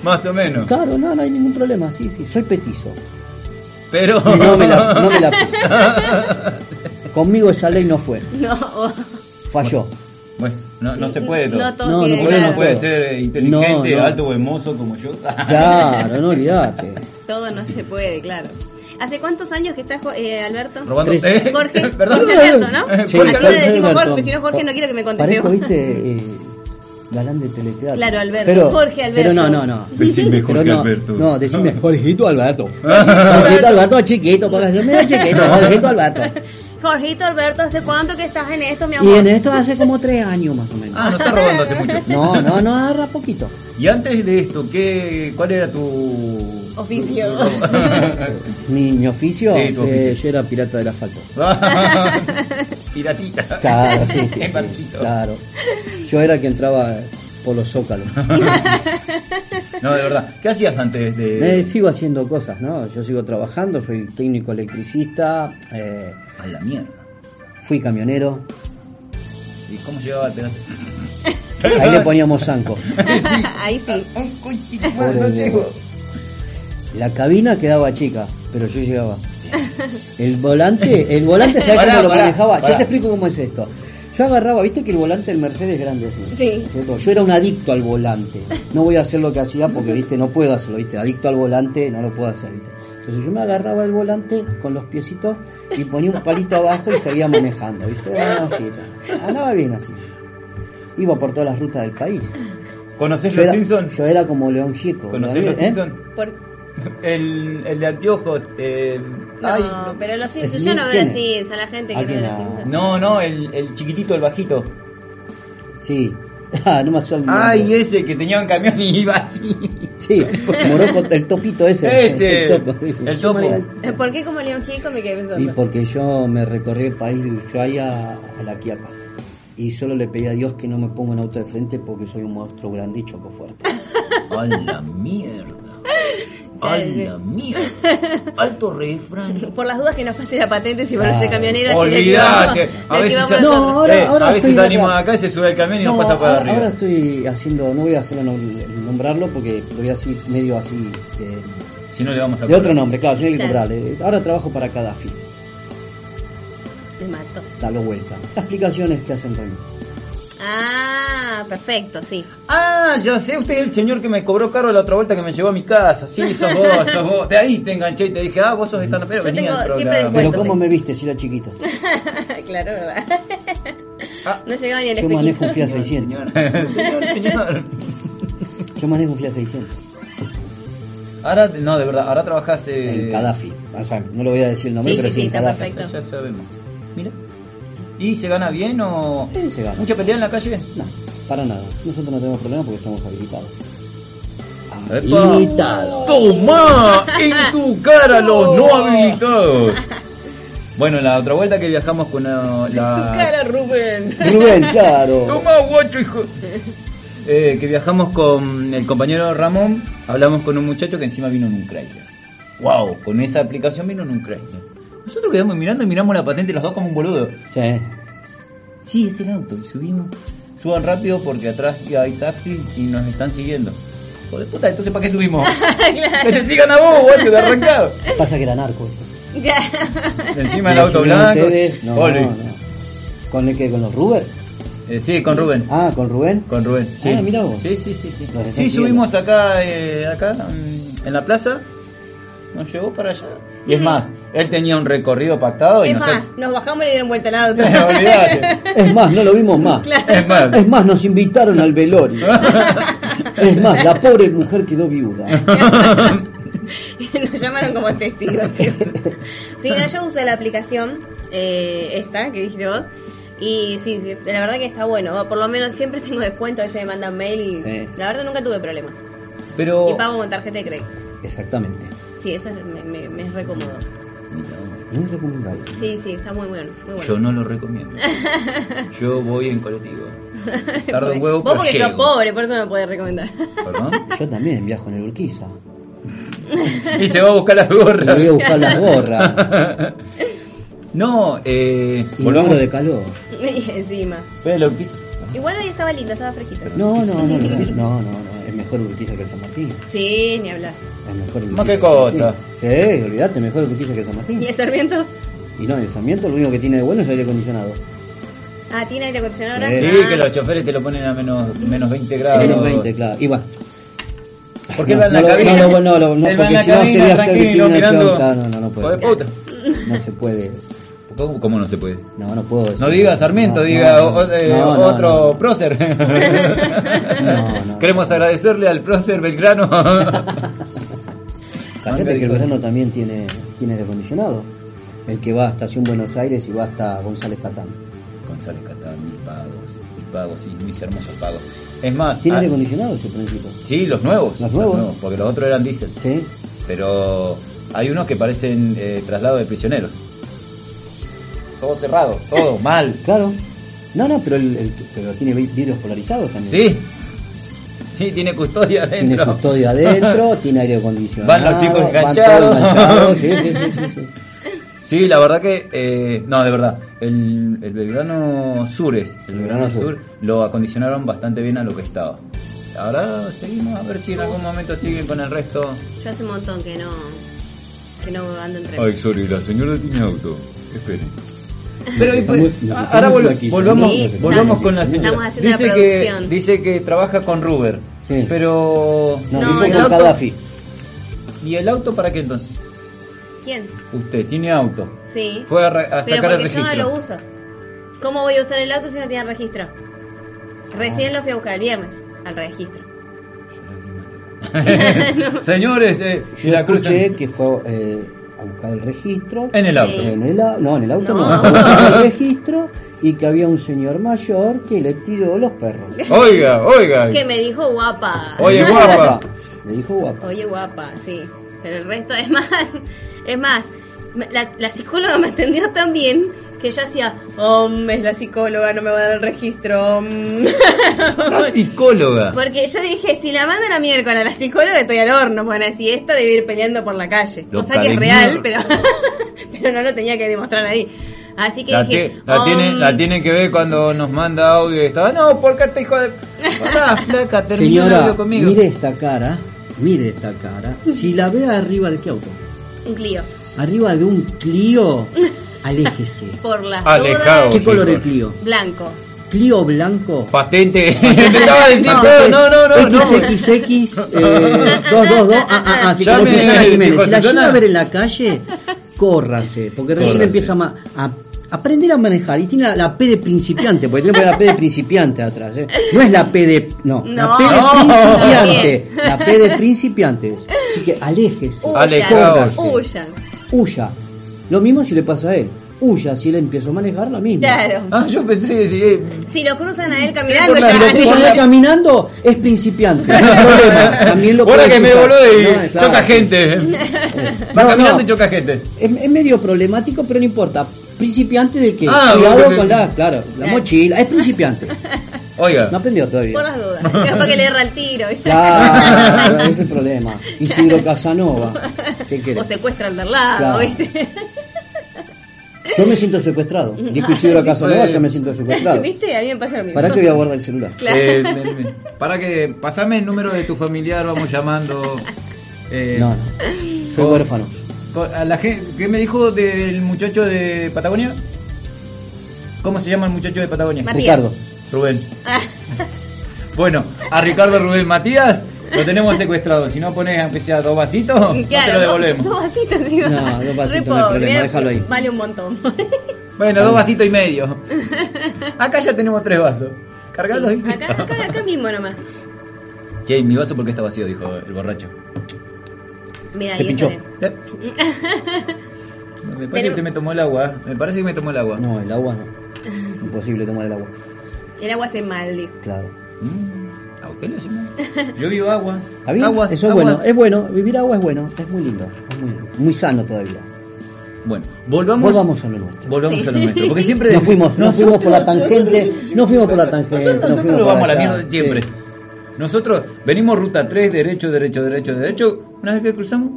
Más o menos. Claro, no, no hay ningún problema, sí, sí, soy petizo. Pero. Y no me la, no me la Conmigo esa ley no fue, No, o- falló. Bueno, no, no se puede todo. No todo No, no puede ser inteligente, No, no. alto o hermoso como yo. Claro, no olvidate. Todo no se puede, claro. ¿Hace cuántos años que estás, eh, Alberto? Robando. Tres. ¿Eh? Jorge, Perdón. Jorge Alberto, ¿no? Sí, Así le decimos Alberto. Jorge, porque si no Jorge no quiere que me conteste. Parezco, viste, eh, galán de teleteatro. Claro, Alberto, Pero, Jorge Alberto. Pero no, no, no. Decime Jorge no, Alberto. No, decime Jorgito Alberto. Jorgito Alberto chiquito, porque yo medio chiquito, Jorgito Alberto. Jorgito Alberto, ¿hace cuánto que estás en esto, mi Y amor? en esto hace como tres años más o menos. Ah, no está robando hace mucho. No, no, no, agarra poquito. Y antes de esto, ¿qué, ¿cuál era tu Oficio. Mi, mi oficio, Sí, tu eh, oficio. yo era pirata del asfalto. Piratita. Claro, sí, sí, sí, claro. Yo era el que entraba por los zócalos. No, de verdad. ¿Qué hacías antes de.? Eh, sigo haciendo cosas, ¿no? Yo sigo trabajando, soy técnico electricista. eh, A la mierda. Fui camionero, ¿Y cómo llegaba el pedazo? ahí le poníamos zanco. Ahí sí. Un cuchito más, no llego. La cabina quedaba chica, pero yo llegaba. El volante, el volante, ¿sabes Pará, cómo lo pará, manejaba? pará. Yo te explico cómo es esto. Yo agarraba, viste que el volante del Mercedes es grande así. Sí. ¿cierto? Yo era un adicto al volante. No voy a hacer lo que hacía porque, viste, no puedo hacerlo, viste. Adicto al volante no lo puedo hacer, viste. Entonces yo me agarraba el volante con los piecitos y ponía un palito abajo y seguía manejando, viste. Ah, andaba bien así. Iba por todas las rutas del país. ¿Conocés Yo los era, Simpsons? yo era como León Gieco. ¿Conocés los ¿eh? Simpsons? Por- El, el de anteojos. Eh, No, ay, pero los Simpsons, Smith, yo no veo ¿quién los es? Simpsons, a la gente ¿A que no ve los Simpsons. no, no, el, el chiquitito, el bajito. Sí. Ah, no me acuerdo. Ay, ese que tenía un camión y iba así. Sí, Morocco, el topito ese. Ese, el topo. el topo. ¿Por qué como León Gieco me quedé Y pensando? porque yo me recorrí el país de Ushuaia a la Quiaca. Y solo le pedí a Dios que no me ponga un auto de frente porque soy un monstruo grande y choco fuerte. A la mierda. A la mierda. Alto refrán. Por las dudas que nos pase la patente si van a ser Ah, camioneros Olvidate. A veces, se- No, ahora- eh, ahora a veces estoy salimos acá. de acá y se sube el camión y nos No, pasa por ahora, arriba. ahora estoy haciendo, no voy a hacerlo nom- nombrarlo porque lo voy a decir medio así de, Si no le vamos a de otro nombre, claro, yo hay que Claro. cobrarle. Ahora trabajo para Gaddafi, Me mató. dalo vuelta. Las explicaciones que hacen remis. Ah, perfecto, sí. Ah, ya sé, usted es el señor que me cobró caro la otra vuelta que me llevó a mi casa. Sí, sos vos, sos vos. De ahí te enganché y te dije, ah, vos sos estando pero Yo venía tengo al siempre programa. descuento. Pero ¿cómo me viste si era chiquito? claro, ¿verdad? Ah. No llegaba ni al Yo manejo un Fiat 600. Señor, señor, señor. Yo manejo un Fiat 600. Ahora, no, de verdad, ahora trabajaste En Gaddafi. O sea, no le voy a decir el nombre, Sí, pero sí, sí, sí, en está Gaddafi. perfecto. Ya sabemos. Mira. ¿Y se gana bien o.? Sí, se gana. ¿Mucha pelea en la calle? No, para nada. Nosotros no tenemos problema porque estamos habilitados. Habilitados. ¡Toma! En tu cara los no habilitados. Bueno, la otra vuelta que viajamos con la. la- Tu cara, Rubén. Rubén, claro. Toma, guacho, hijo. Eh, que viajamos con el compañero Ramón, hablamos con un muchacho que encima vino en un Chrysler. Wow, con esa aplicación vino en un Chrysler. Nosotros quedamos mirando y miramos la patente los dos como un boludo. Sí. Sí, es el auto. Y subimos. Suban rápido porque atrás ya hay taxis y nos están siguiendo. Joder puta, entonces ¿para qué subimos? Que te sigan a vos, guacho, de arrancado. Pasa que era narco esto. Encima el ¿Lo auto blanco. ustedes? No, Oli. no. ¿Con el que? ¿Con los Ruber? Eh, sí, con Rubén. Ah, ¿con Rubén? Con Rubén. Sí. Ah, mirá vos. Sí, sí, sí. Sí, Sí, subimos acá, eh, acá en la plaza. Nos llevó para allá. Y es más, él tenía un recorrido pactado y Es nosotros- más, nos bajamos y le dieron vuelta al auto. Es más, no lo vimos más. Es más. Es más, nos invitaron al velorio. Es más, la pobre mujer quedó viuda. Nos llamaron como testigos. Sí, Sí, no, yo uso la aplicación, eh, esta que dijiste vos. Y sí, sí, la verdad que está bueno. Por lo menos siempre tengo descuento, a veces me mandan mail y Sí. la verdad nunca tuve problemas. Pero. Y pago con tarjeta de crédito. Exactamente. Sí, eso es, me, me, me es. Muy recomendable. Sí, sí, está muy bueno. Muy bueno. Yo no lo recomiendo. Yo voy en colectivo. Tardo un huevo, Vos pero porque sos llego. pobre, por eso no podés recomendar. ¿Perdón? Yo también viajo en el Urquiza. Y se va a buscar las gorras. voy a buscar las gorras. No, eh. Y Volvamos. de calor. y encima. Lo que hizo. Igual hoy estaba lindo, estaba fresquito. No, no, no, no, no, no, no, es mejor Urquiza que el San Martín. Sí, ni hablar. Es mejor Más que Urquiza San cosa. Martín. Sí, olvídate, mejor Urquiza que el San Martín. ¿Y el Sarmiento? Y no, el Sarmiento lo único que tiene de bueno es el aire acondicionado. Ah, ¿tiene aire acondicionado Sí, ahora? Sí, Ah. que los choferes te lo ponen a menos, menos 20 grados. Menos 20, claro. Y bueno. ¿Por qué No, va en la no cabina? no no lo- no, va en porque la si no cabina, sería hacer discriminación. mirando. Claro, no, no, no puede. No se puede. ¿Cómo, cómo no se puede? No, no puedo decir. No diga Sarmiento, No, diga no, o- eh, no, otro prócer. No, no. Queremos agradecerle al prócer Belgrano. Fíjate que el verano también tiene, tiene aire acondicionado. El que va a Estación Buenos Aires y va hasta González Catán. González Catán, mil pagos, mil pagos, sí, mis hermosos pagos. Es más, ¿Tiene ah, aire acondicionado ese principio? sí, los nuevos. Los nuevos. porque los otros eran diésel. Sí. Pero hay unos que parecen eh, traslado de prisioneros. Todo cerrado, todo mal. Claro. No, no, pero, el, el- pero tiene vi- vidrios polarizados también. Sí, sí, tiene custodia Tiene adentro. custodia adentro, tiene aire acondicionado. Van los chicos van enganchados. todos enganchados, Sí, sí, sí, sí, sí. Sí, la verdad que, eh, no, de verdad, el, el Belgrano Sures, el Belgrano Sur. Sur, lo acondicionaron bastante bien a lo que estaba. Ahora seguimos a ver si en algún momento siguen con el resto. Yo hace un montón que no que no ando en tren. Ay, sorry, la señora tiene auto. Esperen. Pero Estamos- pues, ahora vol- quiche. volvamos, Sí, volvamos estamos- con la señora. estamos haciendo la dice, que, producción. dice que trabaja con Ruber. Sí. Pero. No, No, ¿y el? Gaddafi. ¿Y el auto para qué entonces? ¿Quién? Usted tiene auto. Sí. Fue a, a Pero sacar el porque yo no registro. lo uso. ¿Cómo voy a usar el auto si no tiene registro? Recién lo fui a buscar el viernes al registro. Señores, eh, si Yo la cruzan. escuché que fue eh, a buscar el registro. En el auto. En el, no, en el auto no. No. a buscar el registro y que había un señor mayor que le tiró los perros. Oiga, oiga. Que me dijo guapa. Oye, guapa. Le dijo guapa. Oye, guapa, sí. Pero el resto es más. Es más, me- la, la psicóloga me atendió tan bien que yo hacía, hombre, es la psicóloga, no me va a dar el registro. mm". La psicóloga. Porque yo dije, si la mandan a miércoles a la psicóloga, estoy al horno. Bueno, si esta debe ir peleando por la calle. Lo o sea que es real, pero, pero no lo tenía que demostrar ahí. Así que La, dije, la, tiene, "Um, la tiene que ver cuando nos manda audio y está, no, porque este hijo de... Pará, flaca, terminó Señora, conmigo. mire esta cara. Mire esta cara. Si la ve arriba de qué auto? un Clio. Arriba de un Clio, aléjese. Por las Alejado. dudas, ¿Qué color es Clio? blanco. Clio blanco. Patente. Empezaba a decir todo, no, no, no, no. XXX eh, 222. Ah, ah, ah, Jiménez. dijo Si la llega a ver en la calle, córrase. Porque recién Córrase. empieza a, aprender a manejar. Y tiene la, la P de principiante. Porque poner la P de principiante atrás. ¿eh? No es la P de. No, la. P de No. principiante. La P de principiante. Así que aléjese. Alejado, Huyan, huyan. Huya. Lo mismo si le pasa a él. Huya, si él empieza a manejar, lo mismo. Claro. Ah, yo pensé que sí, eh, Si lo cruzan a él caminando, ya Si lo cruzan él caminando, es principiante. No hay problema. También lo Ahora puede que me voló y No, claro. choca gente. Va No, caminando no. y choca gente. Es, es medio problemático, pero no importa. Principiante de qué? Ah, Cuidado con la, claro, la Claro. mochila. Es principiante. Oiga. No aprendió todavía. Por las dudas. Capaz que le erra el tiro. ¿viste? Claro, ese es el problema. Isidro Casanova. ¿Qué O secuestra al del lado, Claro. ¿viste? Yo me siento secuestrado. Dijo Isidro Sí, Casanova, ya me siento secuestrado. ¿Viste? A mí me pasa lo mismo. ¿Para qué voy a guardar el celular? Claro. Eh, me- me- para que pasame el número de tu familiar, vamos llamando. Eh, No, no. Soy con- huérfano. con- a la gente, ¿Qué me dijo del muchacho de Patagonia? ¿Cómo se llama el muchacho de Patagonia? Matías. Ricardo. Rubén. Ah, Bueno, a Ricardo Rubén Matías lo tenemos secuestrado. Si no pones aunque sea dos vasitos, no te lo devolvemos. Dos, dos vasitos, digo. No, dos vasitos, no hay problema, eh, déjalo ahí. Vale un montón. Bueno, dos vasitos y medio. Acá ya tenemos tres vasos. Cargalos y listo. acá, acá, acá mismo nomás. Che, mi vaso porque está vacío, dijo el borracho. Mira, Se ahí pinchó. Eh. Me parece Tenemos- que me tomó el agua. Me parece que me tomó el agua. No, el agua no. Imposible tomar el agua. El agua hace mal, dijo. Claro. Mm, Yo vivo agua. ¿Está bien? Aguas, Eso es aguas. bueno. Es bueno. Vivir agua es bueno. Es muy lindo. Es muy, muy sano todavía. Bueno, volvamos. Volvamos a lo nuestro. Volvamos Sí. a lo nuestro. Porque siempre. Nos fuimos, nos fuimos por la Nosotros- tangente. Nos fuimos por la tangente. Nosotros, nos nosotros fuimos vamos a la mierda siempre. sí. Nosotros venimos ruta 3, derecho, derecho, derecho, derecho. Una vez que cruzamos,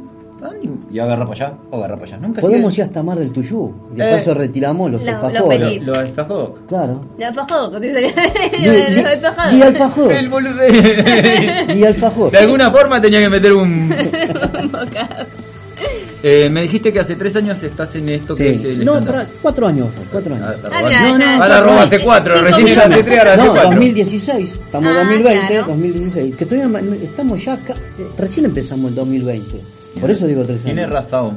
y agarra para allá, o agarra para allá. Nunca Podemos sigue- ir hasta Mar del Tuyú. Y Eh. de paso retiramos los Los- los alfajores. petit. Lo. Claro. Lo alfajó, te salió. Y, Lo y- del alfajado. y alfajor. El boludo. Y alfajor. De alguna forma tenía que meter un. Un bocado. Eh, me dijiste que hace tres años estás en esto que es el No, para- cuatro años. Cuatro años. Ah, Ah, No, no, Ahora cuatro roba hace cuatro, recién hace tres, ahora hace No, cuatro. 2016. Estamos en Ah, 2020, claro. 2016. Que todavía estamos ya. ca- eh, Recién empezamos el 2020. Por eso digo tres años. Tiene razón.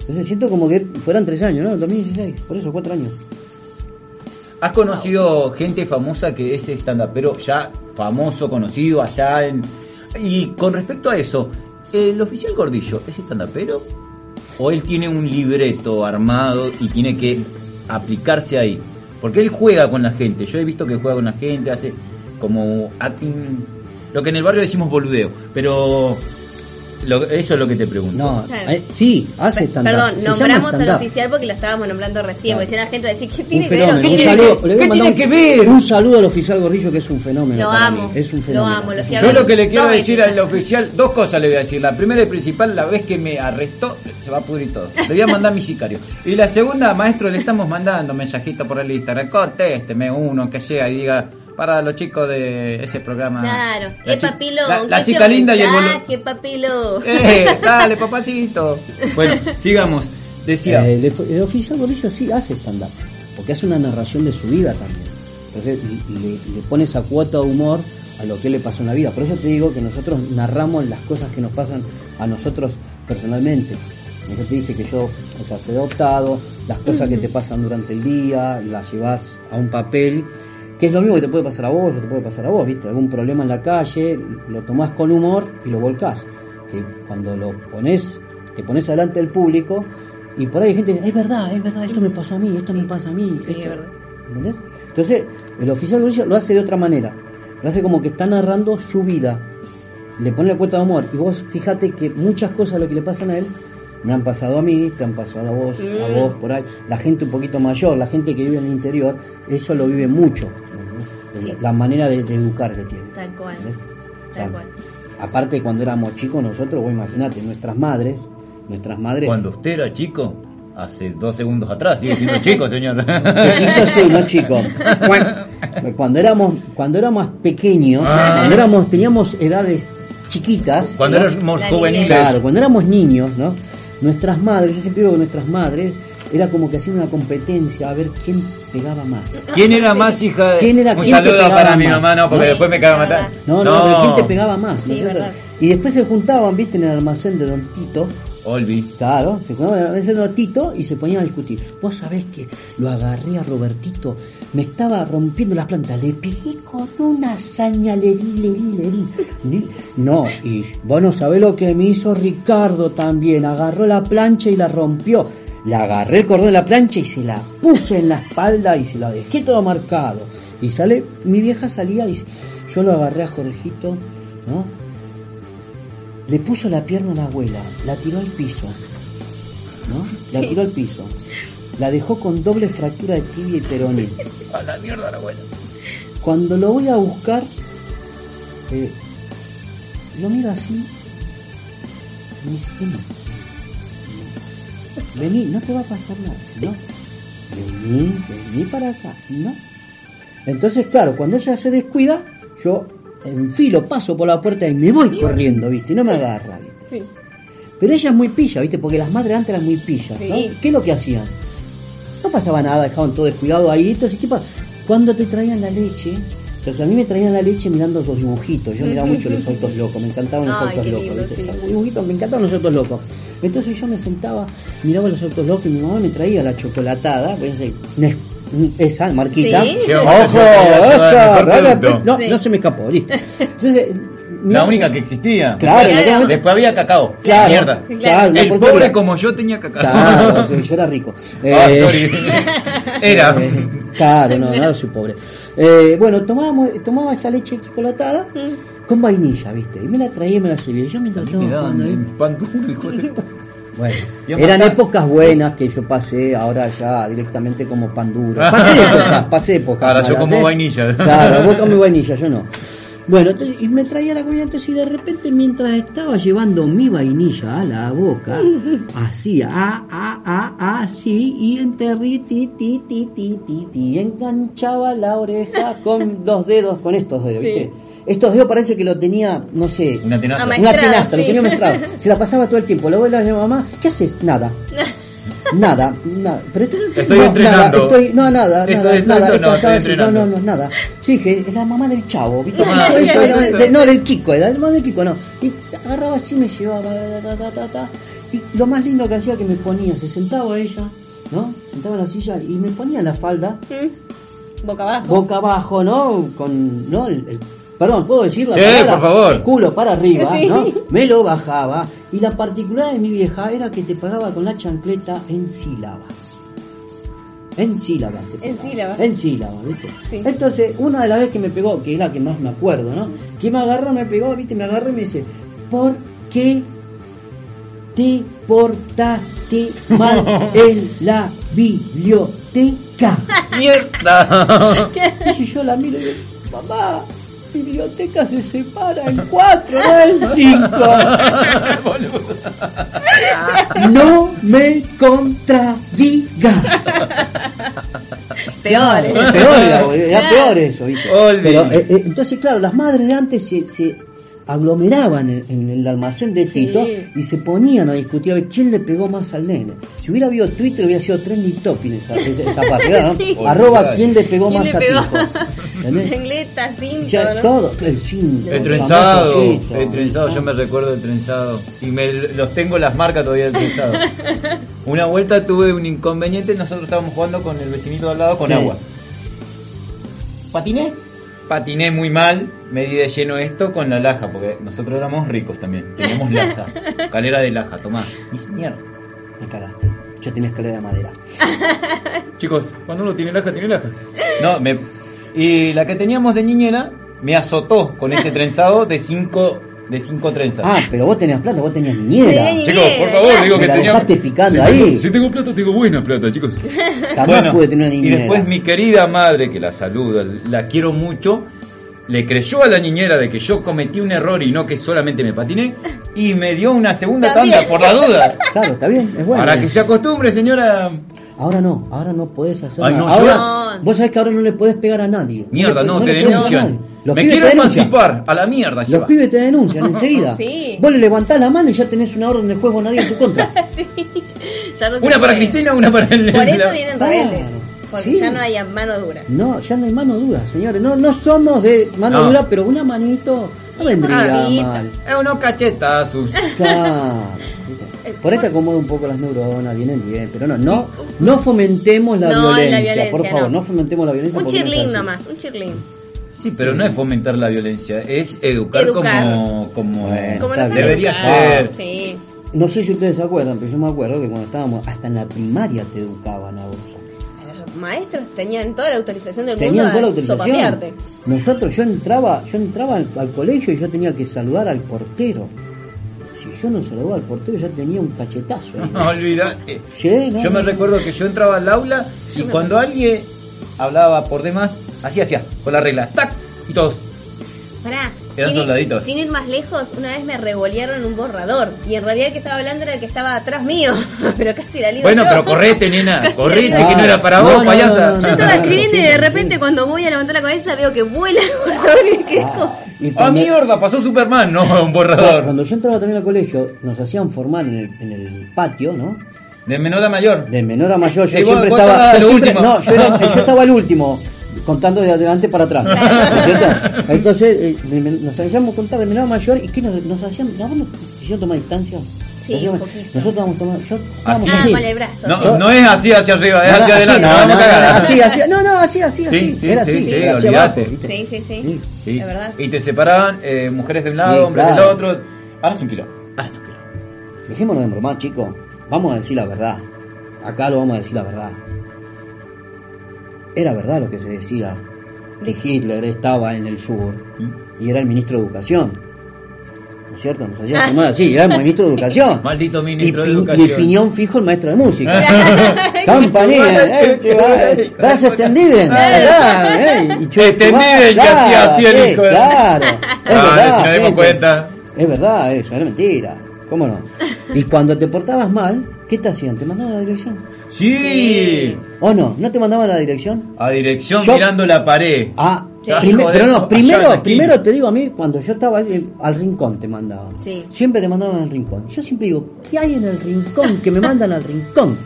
Entonces siento como que fueran tres años, ¿no? 2016. Por eso, cuatro años. ¿Has conocido gente famosa que es stand-up, pero ya famoso, conocido allá en... Y con respecto a eso, ¿el oficial Gordillo es stand-upero? ¿O él tiene un libreto armado y tiene que aplicarse ahí? Porque él juega con la gente. Yo he visto que juega con la gente, hace como acting... Lo que en el barrio decimos boludeo. Pero lo- eso es lo que te pregunto. No, Claro. eh, sí, hace Pe- stand-up. Perdón, Se nombramos al oficial porque lo estábamos nombrando recién, Claro. porque la gente va a decir, ¿qué Un tiene que ver? fenómeno. Un ¿Qué saludo, tiene le voy a ¿Qué mandar tiene un- que ver? Un saludo al oficial Gorrillo que es un fenómeno. Lo para amo, mí. Es un lo fenómeno. amo, lo fui a Yo lo que le quiero decir veces. al oficial, dos cosas le voy a decir. La primera y principal, la vez que me arrestó, se va a pudrir todo. Le voy a mandar mi sicario. Y la segunda, maestro, le estamos mandando mensajitos por el Instagram. Contésteme uno que sea y diga para los chicos de ese programa. Claro, La eh, papilo. La, la ¿qué chica linda y el boludo. mensaje, papilo. Eh, dale, papacito. Bueno, sigamos. Decía. Eh, el, el oficial Gorrillo sí hace stand-up, porque hace una narración de su vida también. Entonces y- y le, le pone esa cuota de humor a lo que le pasó en la vida. Por eso te digo que nosotros narramos las cosas que nos pasan a nosotros personalmente. Nosotros te dice que yo, o sea, soy adoptado, las cosas que te pasan durante el día, las llevas a un papel, que es lo mismo que te puede pasar a vos, o te puede pasar a vos, ¿viste? Algún problema en la calle, lo tomás con humor y lo volcás. Que cuando lo pones, te pones delante del público, y por ahí hay gente que dice, es verdad, es verdad, esto me pasó a mí, esto me pasa a mí. Sí, esto". es verdad. ¿Entendés? Entonces, el oficial Gorilla lo hace de otra manera. Lo hace como que está narrando su vida. Le pone la cuota de humor. Y vos fíjate que muchas cosas de lo que le pasan a él me han pasado a mí, te han pasado a vos, a vos por ahí. La gente un poquito mayor, la gente que vive en el interior, eso lo vive mucho. La manera de, de educar que tiene. Tal cual, tal Claro. cual. Aparte, cuando éramos chicos nosotros, vos imaginate, nuestras madres, nuestras madres... Cuando usted era chico, hace dos segundos atrás, sigue siendo chico, señor. Chiquito sí, no chico. Cuando, cuando éramos, cuando éramos pequeños, Ah. cuando éramos, teníamos edades chiquitas. Cuando ¿no? éramos La juveniles. Claro, cuando éramos niños, ¿no? Nuestras madres, yo siempre digo que nuestras madres, era como que hacían una competencia a ver quién pegaba más. ¿Quién era más hija de.? ¿Quién era- Un quién saludo para mi mamá, no, porque después me caga matar. No, no, pero quién te pegaba más. Y después se juntaban, viste, en el almacén de Don Tito, Olvi. Claro, se juntaban en el almacén de Don Tito y se ponían a discutir. Vos sabés que lo agarré a Robertito, me estaba rompiendo las plantas, le pegué con una hazaña, le di, le di, le di. No, y vos no sabés lo que me hizo Ricardo también, agarró la plancha y la rompió. Le agarré el cordón de la plancha y se la puse en la espalda y se la dejé todo marcado. Y sale, mi vieja salía y yo lo agarré a Jorgito, ¿no? Le puso la pierna a la abuela, la tiró al piso, ¿no? La tiró al piso. La dejó con doble fractura de tibia y peroné. A la mierda la abuela. Cuando lo voy a buscar, eh, lo miro así. Me dice, "¿Qué no? Vení, no te va a pasar nada, ¿no? Vení, vení para acá, ¿no? Entonces, claro, cuando ella se descuida, yo enfilo, paso por la puerta y me voy corriendo, ¿viste? Y no me agarra, ¿viste? Sí. Pero ella es muy pilla, ¿viste? Porque las madres antes eran muy pillas, ¿no? Sí. ¿Qué es lo que hacían? No pasaba nada, dejaban todo descuidado ahí. Entonces, ¿qué pasa? Cuando te traían la leche, entonces a mí me traían la leche mirando esos dibujitos. Yo miraba mucho los autos locos, me encantaban los Ay, autos locos. lindo, ¿viste? sí. Esos dibujitos, me encantaban los autos locos. Entonces yo me sentaba, miraba los autos locos y mi mamá me traía la chocolatada, pues, eh, esa marquita. Sí. ¡Ojo! producto. No, Sí. no se me escapó, listo. Entonces, La mirá- única que existía. Claro, Claro. la- Después había cacao. Claro, Mierda. claro, El pobre como yo tenía cacao. Claro, yo era rico. Ah, Eh, sorry. Era. eh, claro, no, no, soy pobre. Eh, bueno, tomábamos, tomaba esa leche chocolatada con vainilla, ¿viste? Y me la traía y me la servía. Yo mientras estaba Me daban jugando ahí- pan duro, hijo de puta. Bueno, eran matar. épocas buenas que yo pasé ahora ya directamente como pan duro. Pasé épocas, pasé épocas. Ahora yo como ¿eh? vainilla. Claro, vos comés vainilla, yo no. Bueno, y me traía la comida entonces y de repente mientras estaba llevando mi vainilla a la boca, hacía a a a así y enterrí ti ti ti ti ti ti enganchaba la oreja con dos dedos, con estos dedos, Sí. ¿viste? Estos dedos parece que lo tenía, no sé, Una tenaza. Una tenaza, lo sí. tenía maestrado. Se la pasaba todo el tiempo. La abuela de mamá, ¿qué haces? Nada. Nada, nada. Pero esto- Estoy no, entrenando. Nada, estoy, no, nada, Eso, nada, eso, nada. eso esto no, estoy así, no, no, nada. Sí, que es la mamá del chavo, ¿viste? Ah, Eso, eso, eso, era eso. de- no, del Kiko, era la mamá del Kiko, no. Y agarraba así, me llevaba, ta, ta, ta, ta, ta. Y lo más lindo que hacía que me ponía, se sentaba ella, ¿no? Sentaba en la silla y me ponía la falda Mm. Boca abajo. boca abajo, ¿no? Con, ¿no? El, el- perdón, ¿puedo decir la Sí, palabra? por favor. El culo para arriba, Sí. ¿no? Me lo bajaba. Y la particularidad de mi vieja era que te pagaba con la chancleta en sílabas. En sílabas. te En sílabas. En sílabas, ¿viste? Sí. Entonces, una de las veces que me pegó, que es la que más me acuerdo, ¿no? Que me agarró, me pegó, ¿viste? Me agarró y me dice, ¿por qué te portaste mal en la biblioteca. ¡Mierda! Entonces yo la miro y digo, mamá, biblioteca se separa en cuatro, no en cinco. No me contradigas. Peor, ¿eh? Peor, peor eso, ¿viste? Pero, eh, eh, entonces, claro, las madres de antes se, se aglomeraban en, en el almacén de Sí. Tito y se ponían a discutir a ver quién le pegó más al nene. Si hubiera habido Twitter, hubiera sido trending topic esa, esa, esa parte, ¿verdad, no? Sí. Arroba quién le pegó ¿Quién más le a pegó? Ya, ¿no? todo, el cinto, El trenzado, el trenzado, yo me recuerdo del trenzado. Y me los tengo las marcas todavía del trenzado. Una vuelta tuve un inconveniente, nosotros estábamos jugando con el vecinito de al lado con Sí. agua. ¿Patiné? Patiné muy mal, me di de lleno esto con la laja, porque nosotros éramos ricos también, teníamos laja, calera de laja, tomá. Dice, mierda. Me cagaste. Yo tenía escalera de madera. Chicos, cuando uno tiene laja, tiene laja. No, me... Y la que teníamos de niñera me azotó con ese trenzado de cinco, de cinco trenzas. Ah, pero vos tenías plata, vos tenías niñera. Chicos, por favor, digo Me que la tenía... dejaste picando Si ahí. tengo- Si tengo plata, tengo buena plata, chicos. Jamás pude tener una y niñera. después mi querida madre, que la saludo, la quiero mucho, le creyó a la niñera de que yo cometí un error y no que solamente me patiné, y me dio una segunda tanda por la duda. Claro, está bien, es bueno. Para que se acostumbre, señora. Ahora no, ahora no podés hacer Ay, nada. no, ahora, yo- vos sabés que ahora no le podés pegar a nadie. Mierda, no, te denuncian. Los Me quiero emancipar, a la mierda. Los pibes te denuncian enseguida. Sí. Vos le levantás la mano y ya tenés una orden del juez nadie en tu contra. sí. Ya no se Una para puede. Cristina, una para el. Por eso vienen rebeldes. Porque Sí. ya no hay mano dura. No, ya no hay mano dura, señores. No, no somos de mano No. dura, pero una manito no vendría manito. mal. Es unos cachetazos. Claro. Por ahí te acomoda un poco las neuronas, vienen bien, pero no, no, no fomentemos la, No, la violencia, violencia, por favor, no. no, fomentemos la violencia. Un chirlín nomás, un chirlín. Sí, pero no es fomentar la violencia, es educar, Educar. como, como Bueno. Como Está no bien. debería educar. ser. Sí. No sé si ustedes se acuerdan, pero yo me acuerdo que cuando estábamos, hasta en la primaria te educaban a vos. Los maestros tenían toda la autorización del Tenían mundo toda la autorización. Nosotros, yo entraba, yo entraba al, al colegio y yo tenía que saludar al portero. Si yo no saludaba al portero ya tenía un cachetazo. ahí. No olvidate. Sí, no, Yo me no. recuerdo que yo entraba al aula y cuando alguien hablaba por demás, así hacía, con la regla, tac, y todos. Pará. Eran sin ir- soldaditos. sin ir más lejos, una vez me revolearon un borrador. Y en realidad el que estaba hablando era el que estaba atrás mío. pero casi la ligo Bueno, yo. pero correte, nena, Casi correte, que no era para No, vos, no, payasa. no, no, Yo no. estaba escribiendo y de sí. repente cuando voy a levantar la cabeza veo que vuela el borrador y me quedo. Y ¡Ah, mierda! Pasó Superman, no, un borrador. cuando yo entraba también al colegio, nos hacían formar en el, en el patio, ¿no? De menor a mayor. De menor a mayor, yo vos- siempre vos estaba. yo siempre- no, yo, era- yo estaba el último, contando de adelante para atrás. ¿no es cierto? Entonces, eh, nos hacíamos contar de menor a mayor y ¿qué nos, nos hacían? ¿No, nos hicieron tomar distancia? Sí, Hacíamos- un poquito. Nosotros estábamos tomando. Yo, estábamos Así. Ah, sí. No, no es así hacia arriba, es No, hacia adelante, no, vamos no, a cagar. no, Así, así, no, no, así, así, Sí, así. sí, Era sí, así, sí. Sí, sí, sí. Sí. Sí. Es verdad. Y te separaban eh, mujeres de un lado, Sí, hombres del otro. Ahora es un kilo. Ahora es un kilo. Dejémonos de bromar, chicos. Vamos a decir la verdad. Acá lo vamos a decir la verdad. Era verdad lo que se decía. Que Hitler estaba en el sur y era el ministro de Educación. ¿No es cierto? Nos hacían tomar así, era el ministro de Educación. Maldito Y, ministro de educación. y piñón fijo el maestro de música. Campanilla, eh, eh, y chu- Extendiden, que hacía así el sí, hijo Claro. Es Ah, verdad, si nos dimos gente. cuenta. Es verdad eso, era mentira. ¿Cómo no? Y cuando te portabas mal, ¿qué te hacían? ¿Te mandaban a la dirección? Sí. ¿O no? ¿No te mandaban a la dirección? A dirección Yo- mirando la pared. Ah, Sí. prime- Hijo de- pero allá no, en la primero, esquina. primero te digo a mí, cuando yo estaba ahí, al rincón te mandaban. Sí. Siempre te mandaban al rincón. Yo siempre digo, ¿qué hay en el rincón que me mandan al rincón?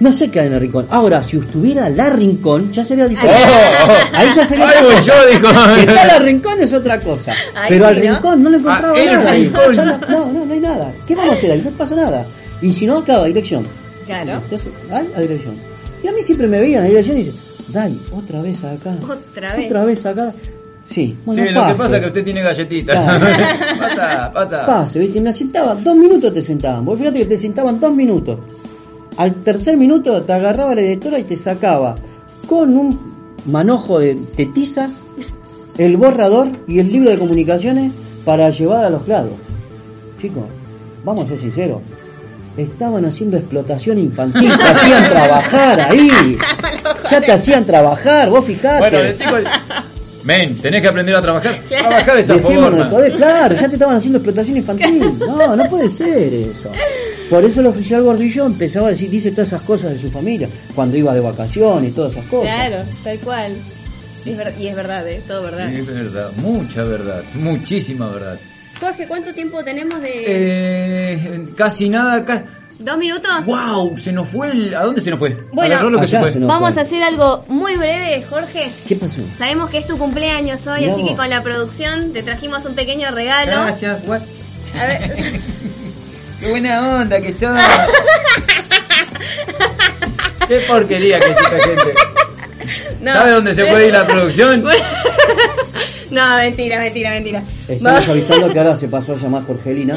No sé qué hay en el rincón. Ahora, si estuviera la rincón, ya sería diferente. Oh, oh. Ahí ya sería Ahí otra voy cosa. yo, dijo. Si está la rincón es otra cosa. Ahí Pero al sí, ¿no? rincón no le encontraba Ah, el nada. rincón. Ya No, no, no, no hay nada. ¿Qué vamos a hacer ahí? No pasa nada. Y si no, claro, a dirección. Claro. Entonces, ay, a dirección. Y a mí siempre me veían a dirección y dicen, Dai, otra vez acá. Otra vez. Otra vez acá. Sí, bueno, sí, lo que pasa es que usted tiene galletitas. Claro. pasa, pasa. Pase, ¿viste? Me sentaba, dos minutos te sentaban. Vos fíjate que te sentaban dos minutos. Al tercer minuto te agarraba la directora y te sacaba con un manojo de, de tizas el borrador y el libro de comunicaciones para llevar a los lados. Chicos, vamos a ser sinceros. Estaban haciendo explotación infantil, te hacían trabajar ahí. Ya te hacían trabajar, vos fijate. Bueno, el chico. Men, tenés que aprender a trabajar. Trabajar de esa Dejémonos forma. claro, ya te estaban haciendo explotación infantil. No, no puede ser eso. Por eso el oficial Gordillo empezaba a decir, dice todas esas cosas de su familia, cuando iba de vacaciones y todas esas cosas. Claro, tal cual. Es y es verdad, ¿eh? Todo verdad. Es verdad, mucha verdad, muchísima verdad. Jorge, ¿cuánto tiempo tenemos de...? Eh, casi nada, ca- ¿Dos minutos? ¡Wow! Se nos fue el... ¿A dónde se nos fue? Bueno, Agarró lo que allá se fue. se nos- Vamos fue. a hacer algo muy breve, Jorge. ¿Qué pasó? Sabemos que es tu cumpleaños hoy, así que con la producción te trajimos un pequeño regalo. Gracias, guay. A ver, ¡Qué buena onda que sos! ¡Qué porquería que es esta gente! no. ¿Sabe dónde se puede ir la producción? no, mentira, mentira, mentira. Estamos Va- avisando que ahora se pasó a llamar Jorgelina.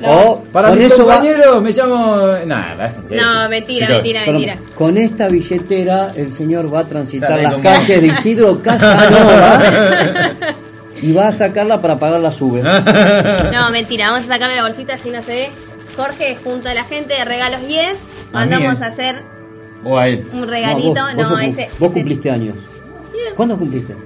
No. O Para con mis eso va- compañeros me llamo... Nada. No, mentira, Chicos, mentira, mentira. con esta billetera el señor va a transitar Sale las calles de Isidro Casanova y va a sacarla para pagar la sube. No, mentira, vamos a sacarle la bolsita así no se ve. Jorge, junto a la gente de Regalos Yes, A mí, mandamos a hacer O a él. un regalito. vos, No, vos, ese. vos ese- cumpliste años. ¿Cuándo cumpliste?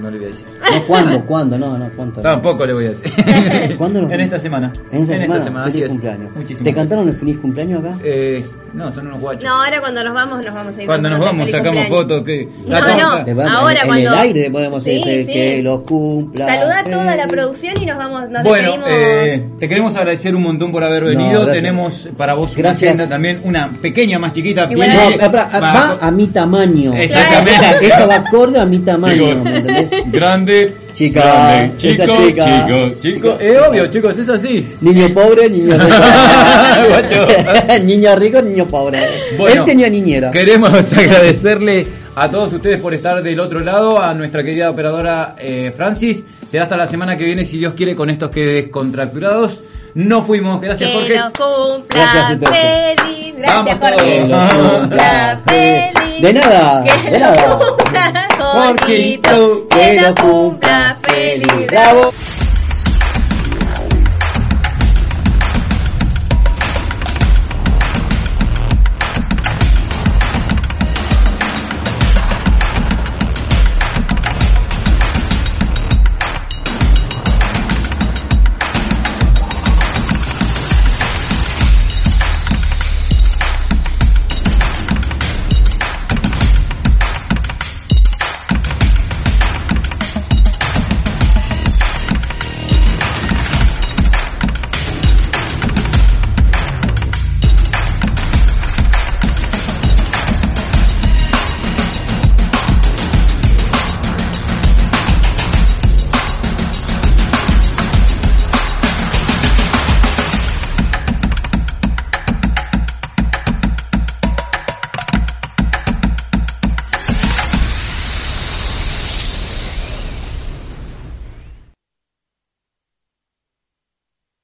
No le voy a decir. No, ¿cuándo? ¿Cuándo? No, no, ¿cuánto? Tampoco le voy a decir. ¿Cuándo nos En esta semana. En esta semana, así es. cumpleaños. Muchísimas ¿Te gracias. cantaron el feliz cumpleaños acá? Eh, no, son unos guachos. No, ahora cuando nos vamos, nos vamos a ir. Cuando nos vamos sacamos fotos que... No, no. Le vamos- ahora en, cuando- en el aire podemos Sí, decir sí. que los cumpla. Saluda a toda la producción y nos vamos, nos Bueno, despedimos. eh, te queremos agradecer un montón por haber venido. Tenemos para vos una Gracias. agenda también, una pequeña más chiquita. No, va- va a mi tamaño. Exactamente. Esta, va acorde a mi tamaño, grande, Chica, grande, chico, chica. chico, chico. Es obvio, chicos, es así. Niño pobre, niño rico. Guacho. niño rico, niño pobre. Bueno, Él tenía niñera. Queremos agradecerle a todos ustedes por estar del otro lado, a nuestra querida operadora eh, Francis. Será hasta la semana que viene, si Dios quiere, con estos que descontracturados. No fuimos, gracias que Jorge. lo cumpla Gracias a ustedes. feliz. Gracias, Vamos Jorge. lo cumpla feliz. De nada, Que de lo nada. cumpla Jorgito. Que lo cumpla feliz. Bravo.